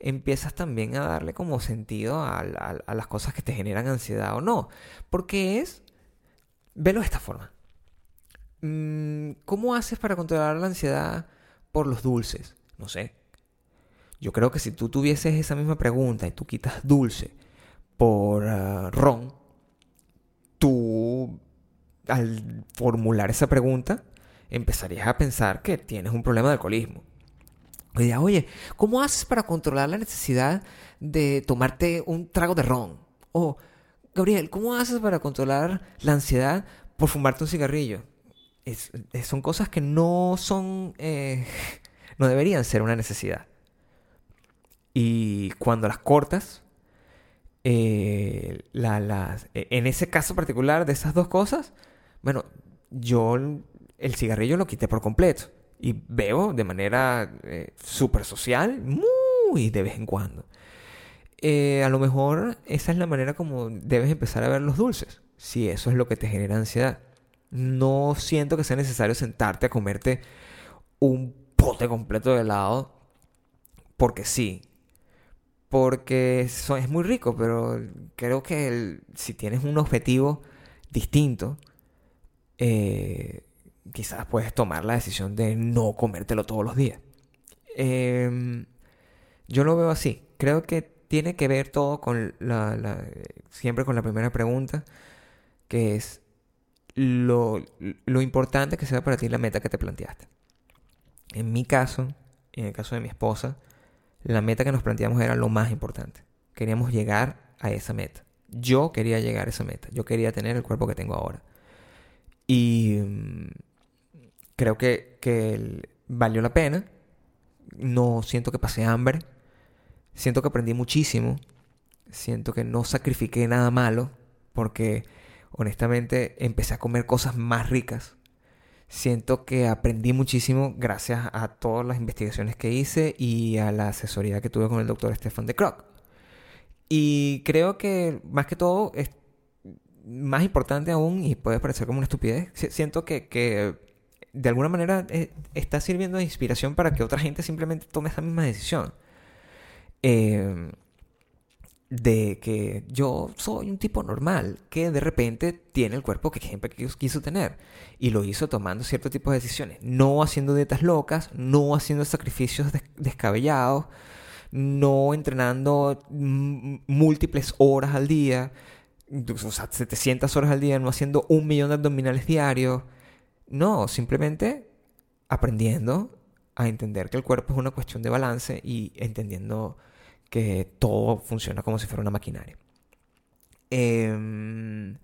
empiezas también a darle como sentido a, las cosas que te generan ansiedad o no. Porque es, velo de esta forma. Mm, ¿Cómo haces para controlar la ansiedad por los dulces? No sé, yo creo que si tú tuvieses esa misma pregunta y tú quitas dulce por ah, ron, tú al formular esa pregunta empezarías a pensar que tienes un problema de alcoholismo. Oye, oye, ¿cómo haces para controlar la necesidad de tomarte un trago de ron? O, Gabriel, ¿cómo haces para controlar la ansiedad por fumarte un cigarrillo? son cosas que no son, eh, no deberían ser una necesidad. Y cuando las cortas, eh, e, en ese caso particular de esas dos cosas, bueno, yo el cigarrillo lo quité por completo. Y veo de manera eh, súper social, muy de vez en cuando. Eh, a lo mejor esa es la manera como debes empezar a ver los dulces, si eso es lo que te genera ansiedad. No siento que sea necesario sentarte a comerte un pote completo de helado, porque sí, porque es muy rico, pero creo que si tienes un objetivo distinto, eh, quizás puedes tomar la decisión de no comértelo todos los días. Em, yo lo veo así. Creo que tiene que ver todo con la, siempre con la primera pregunta, que es lo, lo importante que sea para ti la meta que te planteaste. En mi caso, en el caso de mi esposa, la meta que nos planteamos era lo más importante. Queríamos llegar a esa meta. Yo quería llegar a esa meta. Yo quería tener el cuerpo que tengo ahora. Y mm, creo que, que valió la pena. No siento que pasé hambre. Siento que aprendí muchísimo. Siento que no sacrifiqué nada malo. Porque honestamente empecé a comer cosas más ricas siento que aprendí muchísimo gracias a todas las investigaciones que hice y a la asesoría que tuve con el doctor Stefan de Kroc. Y creo que más que todo es más importante aún, y puede parecer como una estupidez, siento que, de alguna manera eh, está sirviendo de inspiración para que otra gente simplemente tome esa misma decisión. Eh, de que yo soy un tipo normal que de repente tiene el cuerpo que siempre quiso tener y lo hizo tomando cierto tipo de decisiones, no haciendo dietas locas, no haciendo sacrificios descabellados, no entrenando múltiples horas al día, o sea, 700 horas al día, no haciendo un millón de abdominales diarios, no, simplemente aprendiendo a entender que el cuerpo es una cuestión de balance y entendiendo que todo funciona como si fuera una maquinaria. Em,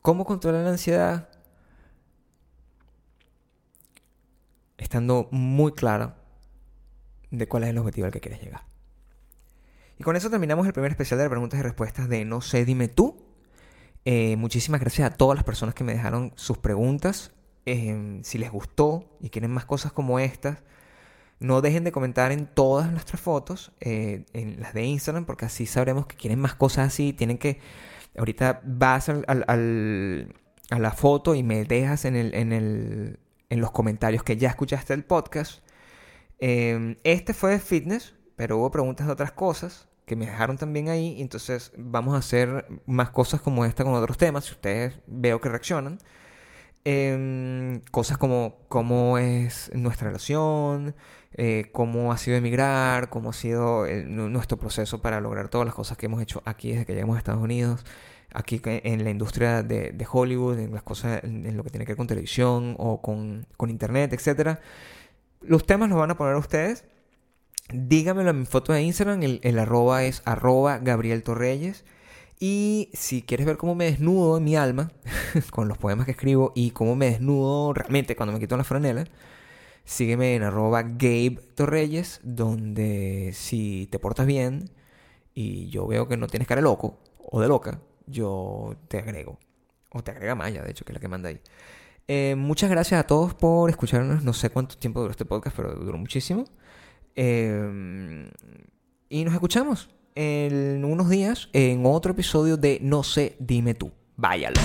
¿Cómo controlar la ansiedad? Estando muy claro de cuál es el objetivo al que quieres llegar. Y con eso terminamos el primer especial de preguntas y respuestas de No sé, dime tú. Eh, muchísimas gracias a todas las personas que me dejaron sus preguntas. Eh, si les gustó y quieren más cosas como estas, no dejen de comentar en todas nuestras fotos, eh, en las de Instagram, porque así sabremos que quieren más cosas así. Tienen que. Ahorita vas al, a la foto y me dejas en, el, en, el, en los comentarios que ya escuchaste el podcast. este fue de fitness, pero hubo preguntas de otras cosas que me dejaron también ahí. Entonces vamos a hacer más cosas como esta con otros temas, si ustedes veo que reaccionan. Em, cosas como cómo es nuestra relación, eh, cómo ha sido emigrar, cómo ha sido nuestro proceso para lograr todas las cosas que hemos hecho aquí desde que llegamos a Estados Unidos, aquí en la industria de, Hollywood, en las cosas, en, lo que tiene que ver con televisión o con, con internet, etc. Los temas los van a poner ustedes dígamelo en mi foto de Instagram. El, arroba es arroba Gabriel Torreyes. Y si quieres ver cómo me desnudo en mi alma, con los poemas que escribo, y cómo me desnudo realmente cuando me quito la franela, sígueme en arroba Gabe Torreyes, donde si te portas bien y yo veo que no tienes cara de loco o de loca, yo te agrego. O te agrega Maya, de hecho, que es la que manda ahí. Eh, muchas gracias a todos por escucharnos. No sé cuánto tiempo duró este podcast, pero duró muchísimo. Em, y nos escuchamos en unos días en otro episodio de No sé, dime tú. Váyalo.